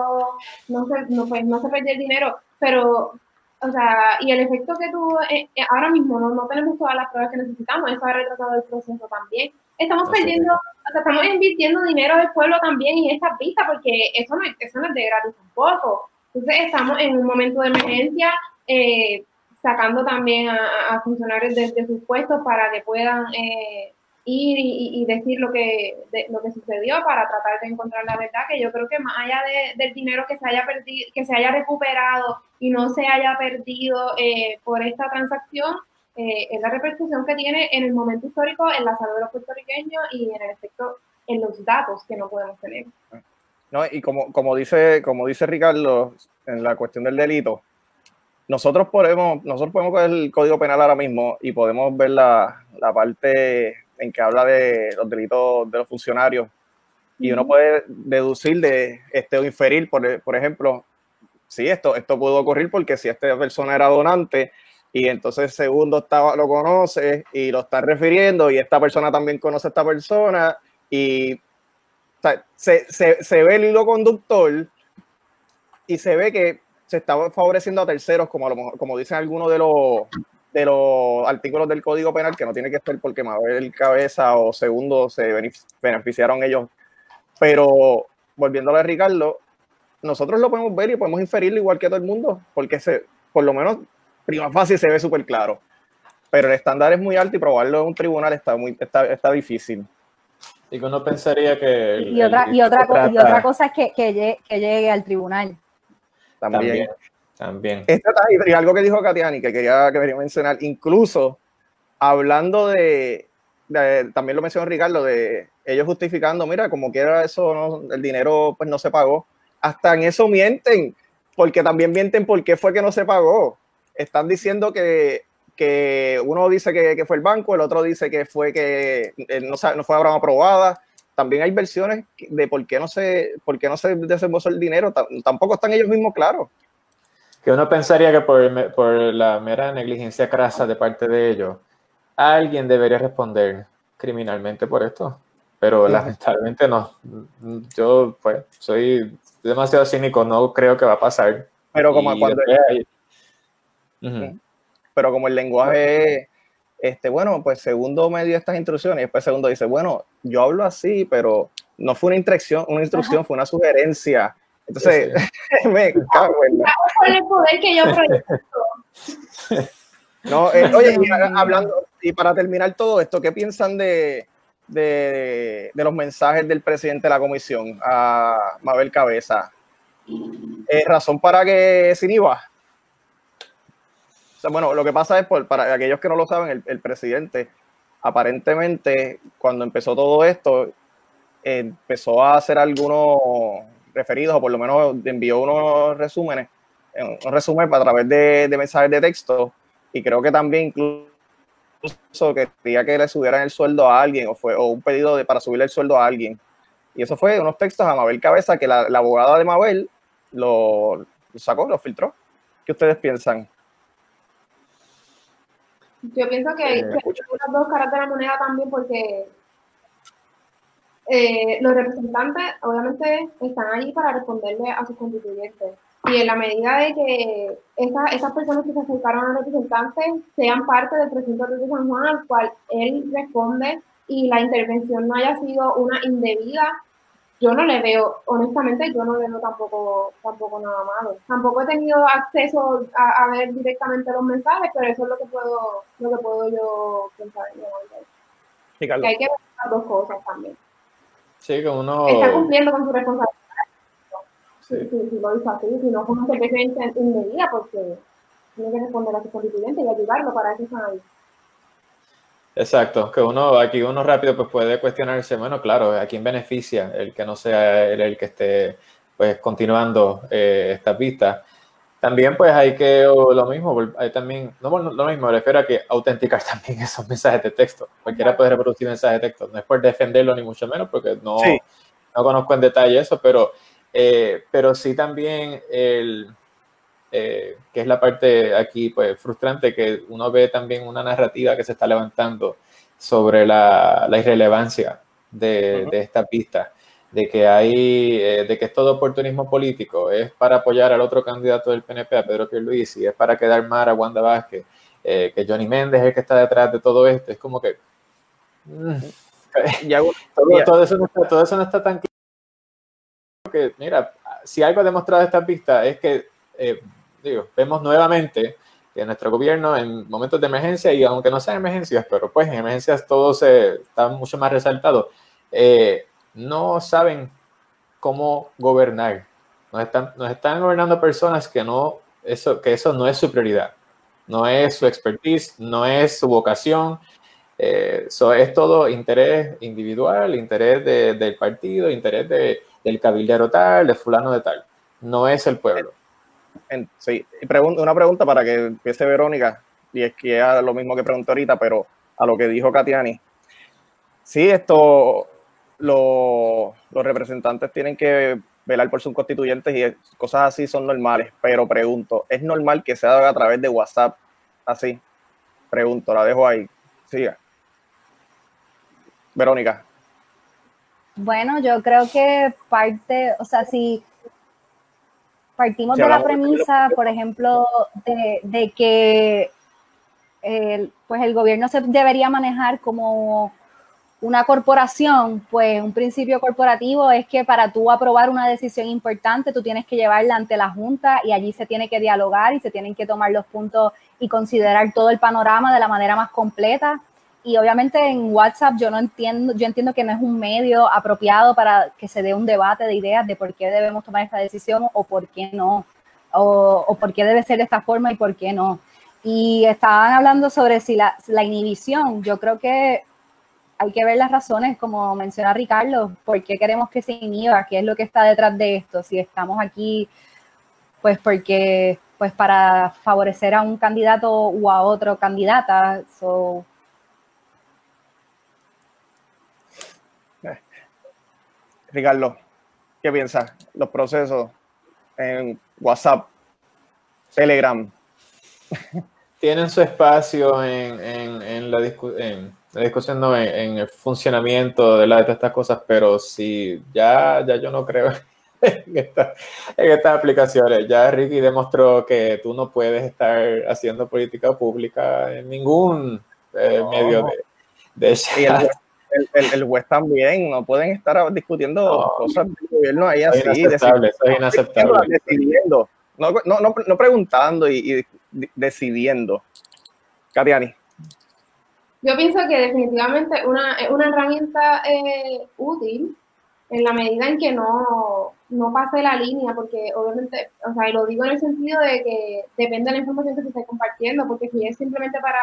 no se, no, pues, no se perdió el dinero, pero, o sea, y el efecto que tuvo, eh, eh, ahora mismo no, no tenemos todas las pruebas que necesitamos, eso ha retrasado el proceso también. Estamos perdiendo, o sea, estamos invirtiendo dinero del pueblo también en esta pista, porque eso no, eso no es de gratis tampoco. Entonces estamos en un momento de emergencia, eh, sacando también a, funcionarios de, de, sus puestos para que puedan eh, ir y, decir lo que, lo que sucedió para tratar de encontrar la verdad, que yo creo que más allá del dinero que se haya perdido, que se haya recuperado y no se haya perdido eh, por esta transacción, eh, es la repercusión que tiene en el momento histórico en la salud de los puertorriqueños y en el efecto en los datos que no podemos tener. No, y como, como, dice, como dice Ricardo, en la cuestión del delito, nosotros podemos, nosotros podemos ver el Código Penal ahora mismo y podemos ver la, la parte en que habla de los delitos de los funcionarios. Y uno puede deducir de este o inferir, por, por ejemplo, si esto, esto pudo ocurrir porque si esta persona era donante y entonces segundo estaba, lo conoce y lo está refiriendo y esta persona también conoce a esta persona y se, se, se, ve el hilo conductor y se ve que se está favoreciendo a terceros, como, como dicen algunos de los, de los artículos del Código Penal que no tiene que ser porque Mabel Cabeza o Segundo se beneficiaron ellos. Pero volviendo a Ricardo, nosotros lo podemos ver y podemos inferirlo igual que todo el mundo, porque se, por lo menos prima fácil se ve súper claro. Pero el estándar es muy alto y probarlo en un tribunal está, muy, está, está difícil. Y que uno pensaría que... y, otra, y, otra, y otra cosa es que, que, llegue, que llegue al tribunal. También. También. y algo que dijo Katiani, que quería, que quería mencionar, incluso hablando de, también lo mencionó Ricardo, de ellos justificando, mira, como quiera eso, el dinero pues no se pagó. Hasta en eso mienten, porque también mienten por qué fue que no se pagó. Están diciendo que, que uno dice que, que, fue el banco, el otro dice que fue que eh, no, no fue aprobada. También hay versiones de por qué no se, por qué no se desembolsó el dinero. tampoco están ellos mismos claros que uno pensaría que por, por, la mera negligencia crasa de parte de ellos, alguien debería responder criminalmente por esto. Pero lamentablemente no. Yo pues soy demasiado cínico, no creo que va a pasar. Pero como cuando Pero como el lenguaje este, bueno, pues segundo me dio estas instrucciones y después segundo dice, bueno, yo hablo así, pero no fue una instrucción, una instrucción, fue una sugerencia. Entonces, me cago en el poder que yo No, eh, oye, hablando, y para terminar todo esto, ¿qué piensan de, de, de, los mensajes del presidente de la comisión, a Mabel Cabeza? ¿Es razón para que se inhiba? Bueno, lo que pasa es, por, para aquellos que no lo saben, el, presidente, aparentemente, cuando empezó todo esto, empezó a hacer algunos referidos, o por lo menos envió unos resúmenes, un resumen a través de, mensajes de texto, y creo que también incluso quería que le subieran el sueldo a alguien, o fue o un pedido de, para subirle el sueldo a alguien. Y eso fue unos textos a Mabel Cabeza que la, abogada de Mabel lo, sacó, lo filtró. ¿Qué ustedes piensan? Yo pienso que hay, eh, las dos caras de la moneda también porque eh, los representantes obviamente están allí para responderle a sus constituyentes. Y en la medida de que esas personas que se acercaron a los representantes sean parte del presidente de San Juan al cual él responde y la intervención no haya sido una indebida, yo no le veo, honestamente, yo no le veo tampoco, tampoco nada malo. Tampoco he tenido acceso a, ver directamente los mensajes, pero eso es lo que puedo, lo que puedo yo pensar. Que hay que ver las dos cosas también. Sí, que uno... Está cumpliendo con su responsabilidad. si, lo hizo así, si no fue una sentencia inmedida, porque tiene que responder a su constituyente y ayudarlo para eso están ahí. Exacto, que uno aquí uno rápido pues puede cuestionarse, bueno, claro, ¿a quién beneficia el que no sea él el que esté pues continuando eh, esta pista? También pues hay que, lo mismo, hay también, no lo mismo, me refiero a que autenticar también esos mensajes de texto. Cualquiera puede reproducir mensajes de texto, no es por defenderlo ni mucho menos, porque no, no conozco en detalle eso, pero, eh, pero sí también el, eh, que es la parte aquí pues, frustrante, que uno ve también una narrativa que se está levantando sobre la, la irrelevancia de, de, esta pista, de que hay, eh, de que es todo oportunismo político, es para apoyar al otro candidato del PNP, a Pedro Pierluisi, es para quedar mal a Wanda Vázquez, eh, que Johnny Méndez es el que está detrás de todo esto, es como que... Mm, todo, todo, eso no está, todo eso no está tan claro. Que, mira, si algo ha demostrado esta pista es que vemos nuevamente que nuestro gobierno en momentos de emergencia, y aunque no sean emergencias, pero pues en emergencias todo se está mucho más resaltado, eh, no saben cómo gobernar. Nos están, nos están gobernando personas que, no, eso, que eso no es su prioridad, no es su expertise, no es su vocación. Eh, eso es todo interés individual, interés del partido, interés de, del cabildero tal, de fulano de tal. No es el pueblo sí, una pregunta para que empiece Verónica, y es que es lo mismo que preguntó ahorita, pero a lo que dijo Katiani. Sí, esto, los representantes tienen que velar por sus constituyentes y cosas así son normales, pero pregunto, ¿es normal que se haga a través de WhatsApp así? Pregunto, la dejo ahí. Siga. Verónica. Bueno, yo creo que parte, o sea, si Partimos de la premisa, por ejemplo, de, que el, pues el gobierno se debería manejar como una corporación, pues un principio corporativo es que para tú aprobar una decisión importante, tú tienes que llevarla ante la Junta y allí se tiene que dialogar y se tienen que tomar los puntos y considerar todo el panorama de la manera más completa y obviamente en WhatsApp yo no entiendo, yo entiendo que no es un medio apropiado para que se dé un debate de ideas de por qué debemos tomar esta decisión o por qué no, o, por qué debe ser de esta forma y por qué no. Y estaban hablando sobre si la, la inhibición, yo creo que hay que ver las razones, como menciona Ricardo, por qué queremos que se inhiba, qué es lo que está detrás de esto, si estamos aquí, pues porque, pues para favorecer a un candidato o a otro candidata, so, Ricardo, ¿qué piensas? Los procesos en WhatsApp, Telegram. Tienen su espacio en, la, discusión, no, en, el funcionamiento de, la, de estas cosas, pero sí, ya, ya yo no creo en, estas aplicaciones. Ya Ricky demostró que tú no puedes estar haciendo política pública en ningún eh, medio de, de el, el, juez también, no pueden estar discutiendo cosas del gobierno ahí así. Inaceptable, es inaceptable. Decidiendo, no, no, no, no preguntando y, decidiendo. Katiani. Yo pienso que definitivamente una, es una herramienta eh, útil en la medida en que no, no pase la línea, porque obviamente, o sea, y lo digo en el sentido de que depende de la información que se esté compartiendo, porque si es simplemente para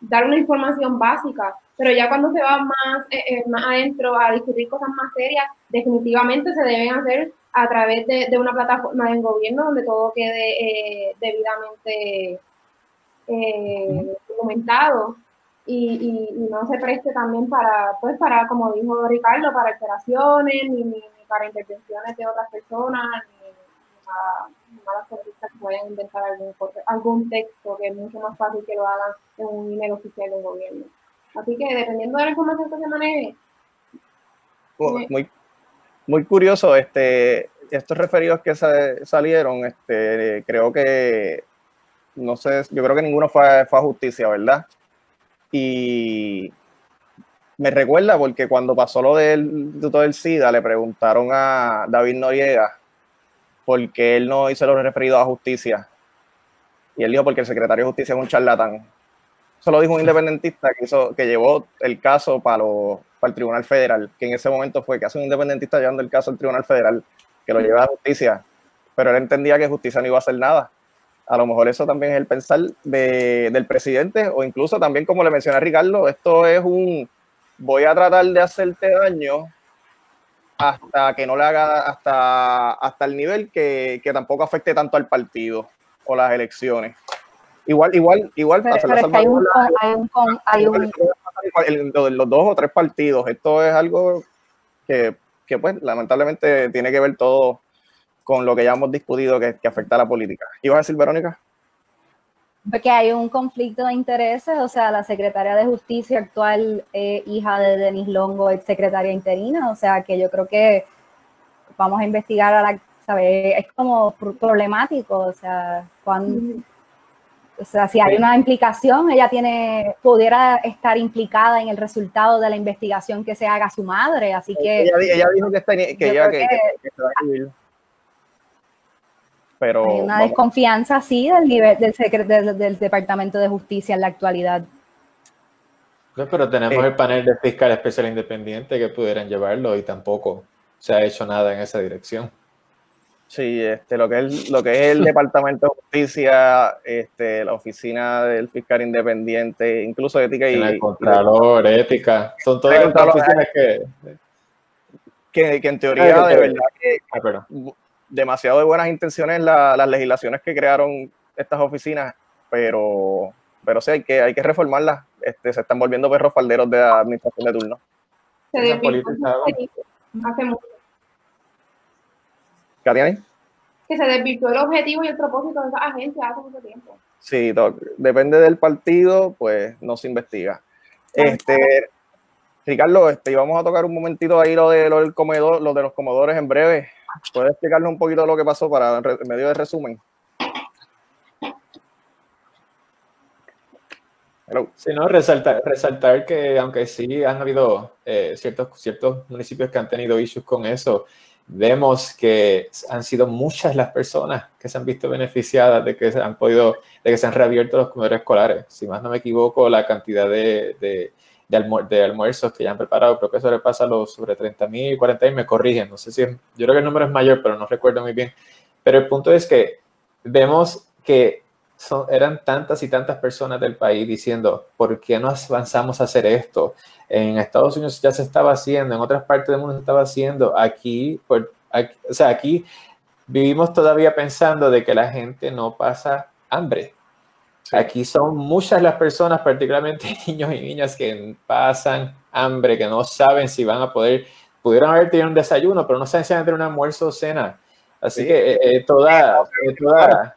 dar una información básica, pero ya cuando se va más, eh, eh, más adentro a discutir cosas más serias, definitivamente se deben hacer a través de, de una plataforma del gobierno donde todo quede eh, debidamente documentado y, y, no se preste también para, pues para, como dijo Ricardo, para alteraciones, ni, ni, para intervenciones de otras personas, ni, ni malas que puedan inventar algún, algún texto que es mucho más fácil que lo hagan en un email oficial del gobierno. Así que dependiendo de la información que se maneje. Muy, muy curioso, este, estos referidos que salieron, este, creo que, no sé, yo creo que ninguno fue, fue a justicia, ¿verdad? Y me recuerda porque cuando pasó lo del todo del SIDA, le preguntaron a David Noriega por qué él no hizo los referidos a justicia. Y él dijo porque el secretario de justicia es un charlatán. Eso lo dijo un independentista que, hizo, que llevó el caso para, para el Tribunal Federal, que en ese momento fue que hace un independentista llevando el caso al Tribunal Federal. que lo lleve a justicia, pero él entendía que justicia no iba a hacer nada. A lo mejor eso también es el pensar del presidente, o incluso también, como le mencioné a Ricardo, esto es un voy a tratar de hacerte daño hasta que no le haga, hasta, hasta el nivel que, que tampoco afecte tanto al partido o las elecciones. Igual, igual, igual. Pero, pero es que hay un, hay un, hay un... Los dos o tres partidos. Esto es algo que, que, pues, lamentablemente tiene que ver todo con lo que ya hemos discutido que, que afecta a la política. ¿Ibas a decir, Verónica? Porque hay un conflicto de intereses, o sea, la secretaria de Justicia actual, eh, hija de Denis Longo, ex secretaria interina, o sea, que yo creo que vamos a investigar a la, ¿sabes? Es como problemático, o sea, cuando, o sea, si hay una implicación, ella tiene, pudiera estar implicada en el resultado de la investigación que se haga su madre, así que... Ella, dijo que, está, que ella que, que, que, pero, Hay una desconfianza, sí, del nivel del, del, Departamento de Justicia en la actualidad. pero tenemos el panel de fiscal especial independiente que pudieran llevarlo y tampoco se ha hecho nada en esa dirección. Sí, este, lo que es lo que es el Departamento de Justicia, este, la oficina del fiscal independiente, incluso ética y el contralor, ética, son todas las oficinas que, que, que en teoría de verdad que ah, demasiado de buenas intenciones las legislaciones que crearon estas oficinas, pero, pero sí hay que, hay que reformarlas. Este, se están volviendo perros falderos de administración de turno. Se hace mucho. Que se desvirtuó el objetivo y el propósito de esa agencia hace mucho tiempo. Sí, depende del partido, pues no se investiga. Este, Ricardo, este, vamos a tocar un momentito ahí lo de, lo del comedor, lo de los comedores en breve. ¿Puedes explicarnos un poquito lo que pasó para medio de resumen? Sí, no, resaltar, resaltar que aunque sí han habido eh, ciertos, ciertos municipios que han tenido issues con eso, vemos que han sido muchas las personas que se han visto beneficiadas de que se han podido, de que se han reabierto los comedores escolares. Si más no me equivoco, la cantidad de, de de, almuerzos que ya han preparado, creo que sobrepasa los sobre 30 mil, 40 mil, me corrigen, no sé si, yo creo que el número es mayor, pero no recuerdo muy bien. Pero el punto es que vemos que eran tantas y tantas personas del país diciendo, ¿por qué no avanzamos a hacer esto? En Estados Unidos ya se estaba haciendo, en otras partes del mundo se estaba haciendo, aquí, por, o sea, aquí vivimos todavía pensando de que la gente no pasa hambre. Aquí son muchas las personas, particularmente niños y niñas, que pasan hambre, que no saben si van a poder, pudieron haber tenido un desayuno, pero no saben si van a tener un almuerzo o cena. Así que eh, eh, toda, eh, toda,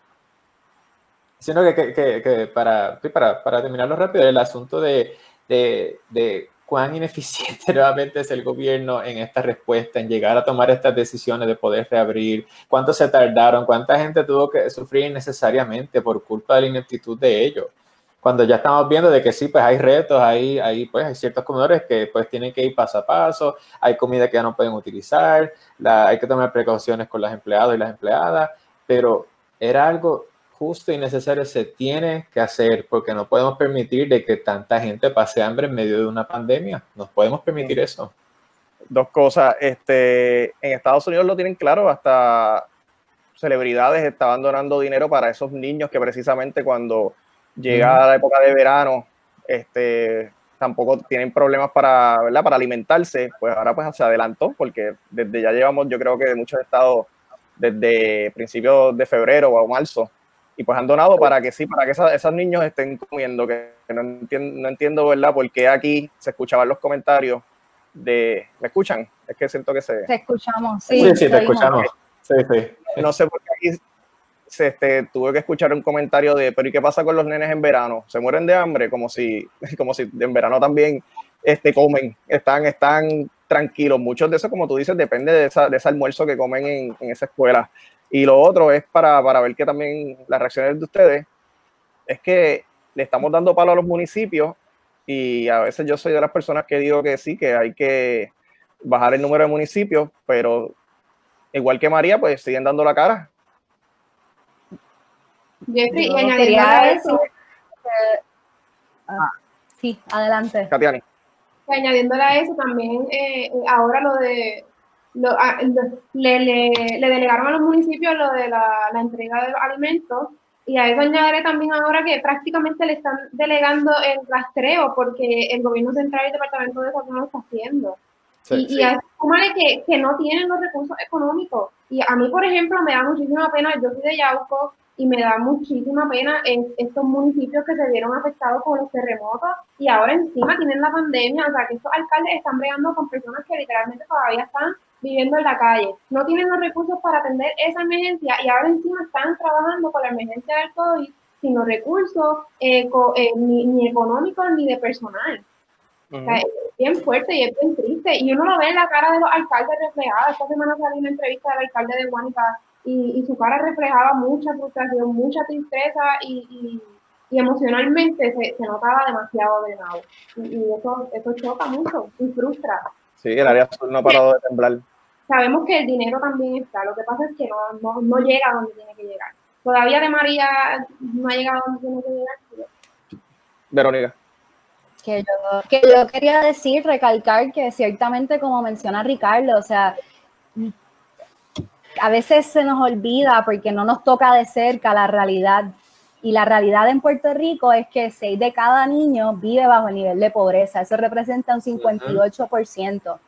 sino que, que, que, para, para, para, terminarlo rápido, el asunto de, de, de cuán ineficiente realmente es el gobierno en esta respuesta, en llegar a tomar estas decisiones de poder reabrir, cuánto se tardaron, cuánta gente tuvo que sufrir innecesariamente por culpa de la ineptitud de ellos. Cuando ya estamos viendo de que sí, pues hay retos, hay, hay, pues, hay ciertos comedores que pues tienen que ir paso a paso, hay comida que ya no pueden utilizar, la, hay que tomar precauciones con los empleados y las empleadas, pero era algo justo y necesario se tiene que hacer porque no podemos permitir de que tanta gente pase hambre en medio de una pandemia. No podemos permitir eso. Dos cosas. Este, en Estados Unidos lo tienen claro, hasta celebridades estaban donando dinero para esos niños que precisamente cuando llega la época de verano, este, tampoco tienen problemas para, ¿verdad? para alimentarse, pues ahora pues se adelantó porque desde ya llevamos, yo creo que muchos estados desde principios de febrero o marzo y pues han donado para que sí, para que esos niños estén comiendo, que no entiendo, no entiendo, ¿verdad? Por qué aquí se escuchaban los comentarios de, ¿me escuchan? Es que siento que se... Te escuchamos, sí. Sí, sí, te escuchamos. Sí, sí. No sé por qué aquí se, este, tuve que escuchar un comentario de, pero ¿y qué pasa con los nenes en verano? ¿Se mueren de hambre? Como si, como si en verano también este, comen, están, están tranquilos. Muchos de esos, como tú dices, depende de, esa, de ese almuerzo que comen en, en esa escuela. Y lo otro es para, para ver que también las reacciones de ustedes es que le estamos dando palo a los municipios y a veces yo soy de las personas que digo que sí, que hay que bajar el número de municipios, pero igual que María, pues siguen dando la cara. Jeffrey, y añadiendo a eso. Ah, sí, adelante. Katiani. Añadiéndole a eso también, eh, ahora lo de ah, le, le, le, delegaron a los municipios lo de la, la entrega de los alimentos y a eso añadiré también ahora que prácticamente le están delegando el rastreo porque el gobierno central y el departamento de salud no lo está haciendo. y, y a que, que no tienen los recursos económicos. Y a mí, por ejemplo, me da muchísima pena, yo soy de Yauco y me da muchísima pena en estos municipios que se vieron afectados por los terremotos y ahora encima tienen la pandemia, o sea que estos alcaldes están bregando con personas que literalmente todavía están viviendo en la calle, no tienen los recursos para atender esa emergencia y ahora encima están trabajando con la emergencia del COVID sin los recursos eh, eh, ni, económicos ni de personal. o sea, es bien fuerte y es bien triste. Y uno lo ve en la cara de los alcaldes reflejados. Esta semana salió una entrevista del alcalde de Guanica y, su cara reflejaba mucha frustración, mucha tristeza y, emocionalmente se, notaba demasiado. Y, y eso, eso choca mucho y frustra. Sí, el área azul no ha parado de temblar. Sabemos que el dinero también está, lo que pasa es que no, no, llega a donde tiene que llegar. Todavía de María no ha llegado a donde tiene que llegar. Verónica. Que yo, que yo quería decir, recalcar que ciertamente, como menciona Ricardo, o sea, a veces se nos olvida porque no nos toca de cerca la realidad. Y la realidad en Puerto Rico es que 6 de cada niño vive bajo el nivel de pobreza. Eso representa un 58%.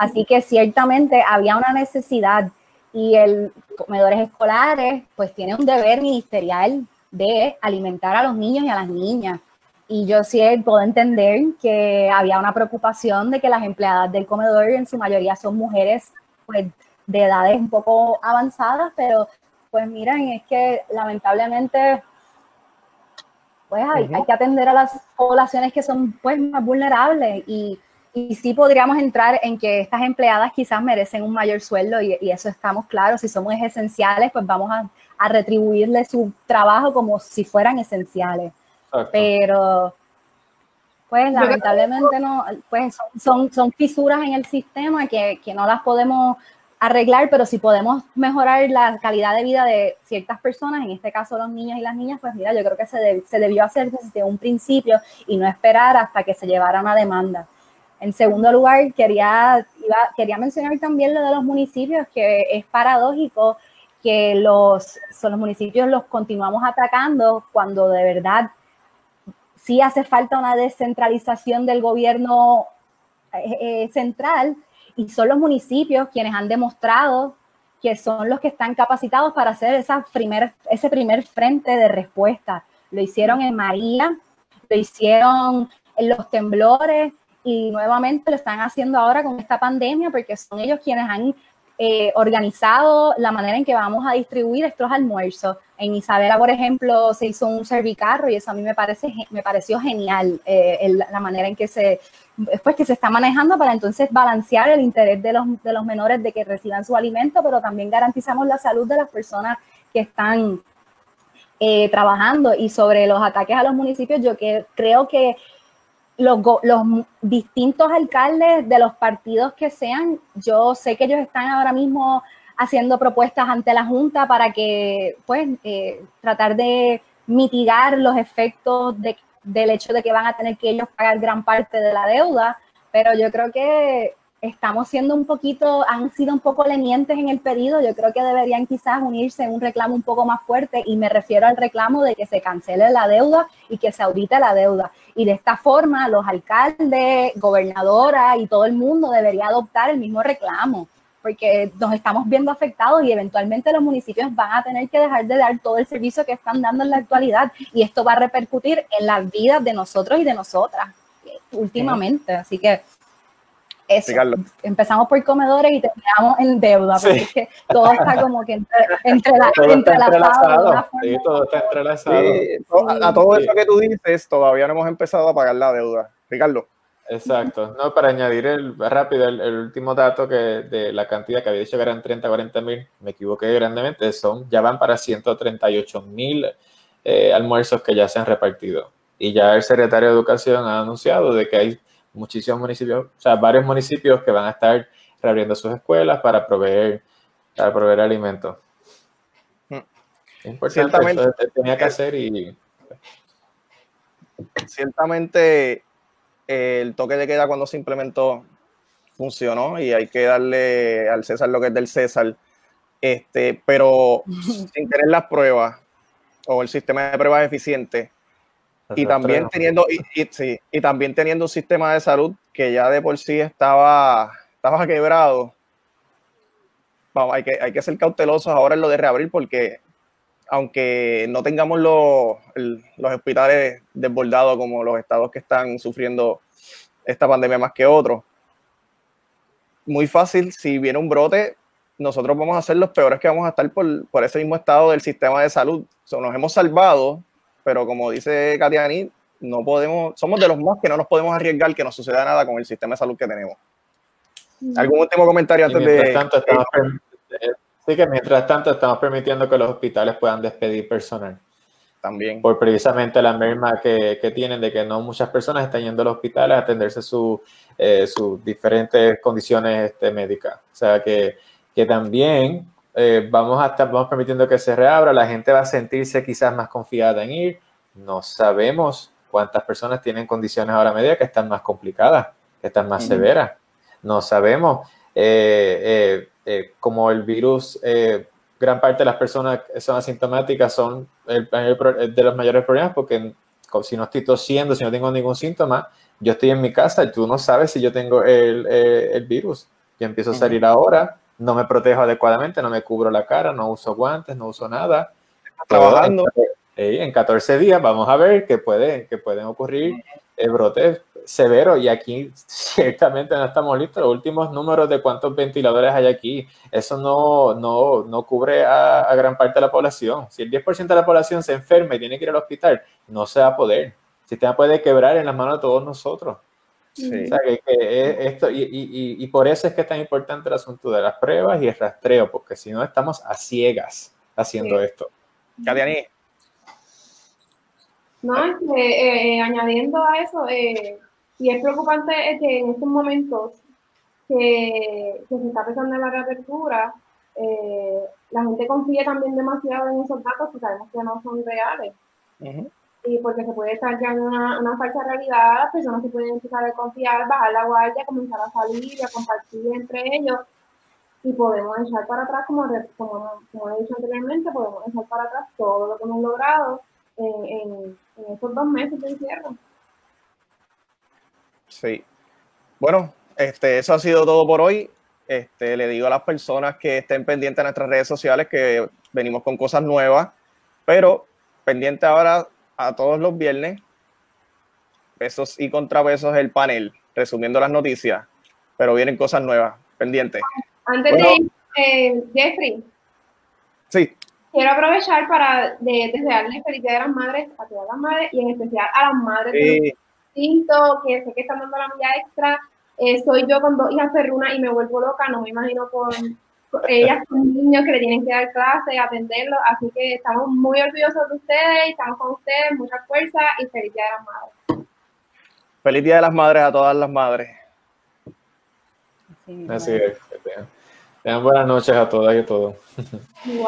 Así que ciertamente había una necesidad y el comedores escolares pues tiene un deber ministerial de alimentar a los niños y a las niñas. Y yo sí puedo entender que había una preocupación de que las empleadas del comedor en su mayoría son mujeres pues de edades un poco avanzadas, pero pues miren, es que lamentablemente pues hay, que atender a las poblaciones que son pues más vulnerables y, y, sí podríamos entrar en que estas empleadas quizás merecen un mayor sueldo y, eso estamos claros, si somos esenciales pues vamos a, a retribuirle su trabajo como si fueran esenciales. Pero pues lamentablemente no, pues son, son, fisuras en el sistema que, que no las podemos arreglar, pero si podemos mejorar la calidad de vida de ciertas personas, en este caso los niños y las niñas, pues mira, yo creo que se, se debió hacer desde un principio y no esperar hasta que se llevara una demanda. En segundo lugar, quería, quería mencionar también lo de los municipios, que es paradójico que los, son los municipios los continuamos atacando cuando de verdad sí hace falta una descentralización del gobierno eh, eh, central, y son los municipios quienes han demostrado que son los que están capacitados para hacer esa primer, ese primer frente de respuesta. Lo hicieron en María, lo hicieron en los temblores y nuevamente lo están haciendo ahora con esta pandemia porque son ellos quienes han eh, organizado la manera en que vamos a distribuir estos almuerzos. En Isabela, por ejemplo, se hizo un servicarro y eso a mí me, parece, me pareció genial, eh, la manera en que se, después que se está manejando para entonces balancear el interés de los, de los menores de que reciban su alimento, pero también garantizamos la salud de las personas que están eh, trabajando. Y sobre los ataques a los municipios, yo que, creo que los, los, distintos alcaldes de los partidos que sean, yo sé que ellos están ahora mismo haciendo propuestas ante la Junta para que, pues, eh, tratar de mitigar los efectos de, del hecho de que van a tener que ellos pagar gran parte de la deuda, pero yo creo que estamos siendo un poquito, han sido un poco lenientes en el pedido, yo creo que deberían quizás unirse en un reclamo un poco más fuerte y me refiero al reclamo de que se cancele la deuda y que se audite la deuda. Y de esta forma los alcaldes, gobernadoras y todo el mundo debería adoptar el mismo reclamo porque nos estamos viendo afectados y eventualmente los municipios van a tener que dejar de dar todo el servicio que están dando en la actualidad y esto va a repercutir en la vida de nosotros y de nosotras últimamente. Así que eso. Empezamos por comedores y terminamos en deuda, porque todo está como que entre, entre la, entrelazado. Sí, todo está entrelazado. a, todo eso que tú dices, todavía no hemos empezado a pagar la deuda. Ricardo. Exacto. No, para añadir el, rápido el, último dato que de la cantidad que había dicho que eran 30, 40 mil, me equivoqué grandemente, son, ya van para 138 mil eh, almuerzos que ya se han repartido. Y ya el secretario de Educación ha anunciado de que hay muchísimos municipios, o sea, varios municipios que van a estar reabriendo sus escuelas para proveer, para proveer alimentos. Mm. Importante, tenía que hacer y... Ciertamente el toque de queda cuando se implementó funcionó y hay que darle al César lo que es del César. Este, pero sin tener las pruebas o el sistema de pruebas eficiente y también teniendo y, y, también teniendo un sistema de salud que ya de por sí estaba, estaba quebrado. Vamos, hay, que, hay que ser cautelosos ahora en lo de reabrir porque aunque no tengamos los, los hospitales desbordados como los estados que están sufriendo esta pandemia más que otros, muy fácil, si viene un brote, nosotros vamos a ser los peores que vamos a estar por, por ese mismo estado del sistema de salud. nos hemos salvado, pero como dice Katiani, no podemos, somos de los más que no nos podemos arriesgar que no suceda nada con el sistema de salud que tenemos. ¿Algún último comentario antes de...? Tanto, Sí, que mientras tanto estamos permitiendo que los hospitales puedan despedir personal. También. Por precisamente la merma que, que tienen de que no muchas personas están yendo a los hospitales a atenderse su, eh, sus diferentes condiciones este, médicas. O sea que, que también eh, vamos, a estar, vamos permitiendo que se reabra, la gente va a sentirse quizás más confiada en ir. No sabemos cuántas personas tienen condiciones ahora media que están más complicadas, que están más severas. No sabemos. Eh, eh eh, como el virus, eh, gran parte de las personas que son asintomáticas son el, de los mayores problemas porque si no estoy tosiendo, si no tengo ningún síntoma, yo estoy en mi casa y tú no sabes si yo tengo el, eh, el virus. Yo empiezo a salir ahora, no me protejo adecuadamente, no me cubro la cara, no uso guantes, no uso nada. Trabajando. En 14 días vamos a ver que, puede, que pueden ocurrir brotes severo y aquí ciertamente no estamos listos. Los últimos números de cuántos ventiladores hay aquí, eso no, no, no cubre a, gran parte de la población. Si el 10% de la población se enferma y tiene que ir al hospital, no se va a poder. El sistema puede quebrar en las manos de todos nosotros. Sí. O sea, que, esto, y, y, y, por eso es que es tan importante el asunto de las pruebas y el rastreo, porque si no estamos a ciegas haciendo sí. esto. No, este, eh, añadiendo a eso, eh, y es preocupante que en estos momentos que, se está pensando en la reapertura, eh, la gente confía también demasiado en esos datos que sabemos que no son reales. Y porque se puede estar ya en una, una, falsa realidad, las personas se pueden empezar a confiar, bajar la guardia, comenzar a salir a compartir entre ellos. Y podemos echar para atrás, como, como, como he dicho anteriormente, podemos echar para atrás todo lo que hemos logrado en, estos dos meses de encierro. Sí. Bueno, este, eso ha sido todo por hoy. Este, le digo a las personas que estén pendientes de nuestras redes sociales que venimos con cosas nuevas, pero pendiente ahora a todos los viernes, pesos y contrapesos el panel, resumiendo las noticias, pero vienen cosas nuevas, pendientes. Antes bueno, de eh, Jeffrey. Sí. Quiero aprovechar para de, desearle feliz día de las madres a todas las madres y en especial a las madres sí distinto, que sé que están dando la milla extra. Eh, soy yo con dos hijas perrunas y me vuelvo loca, no me imagino con ellas con niños que le tienen que dar clase, atenderlos, así que estamos muy orgullosos de ustedes, estamos con ustedes, mucha fuerza y feliz Día de las Madres. Feliz Día de las Madres a todas las madres. Así es. Tengan buenas noches a todas y a todos. Wow.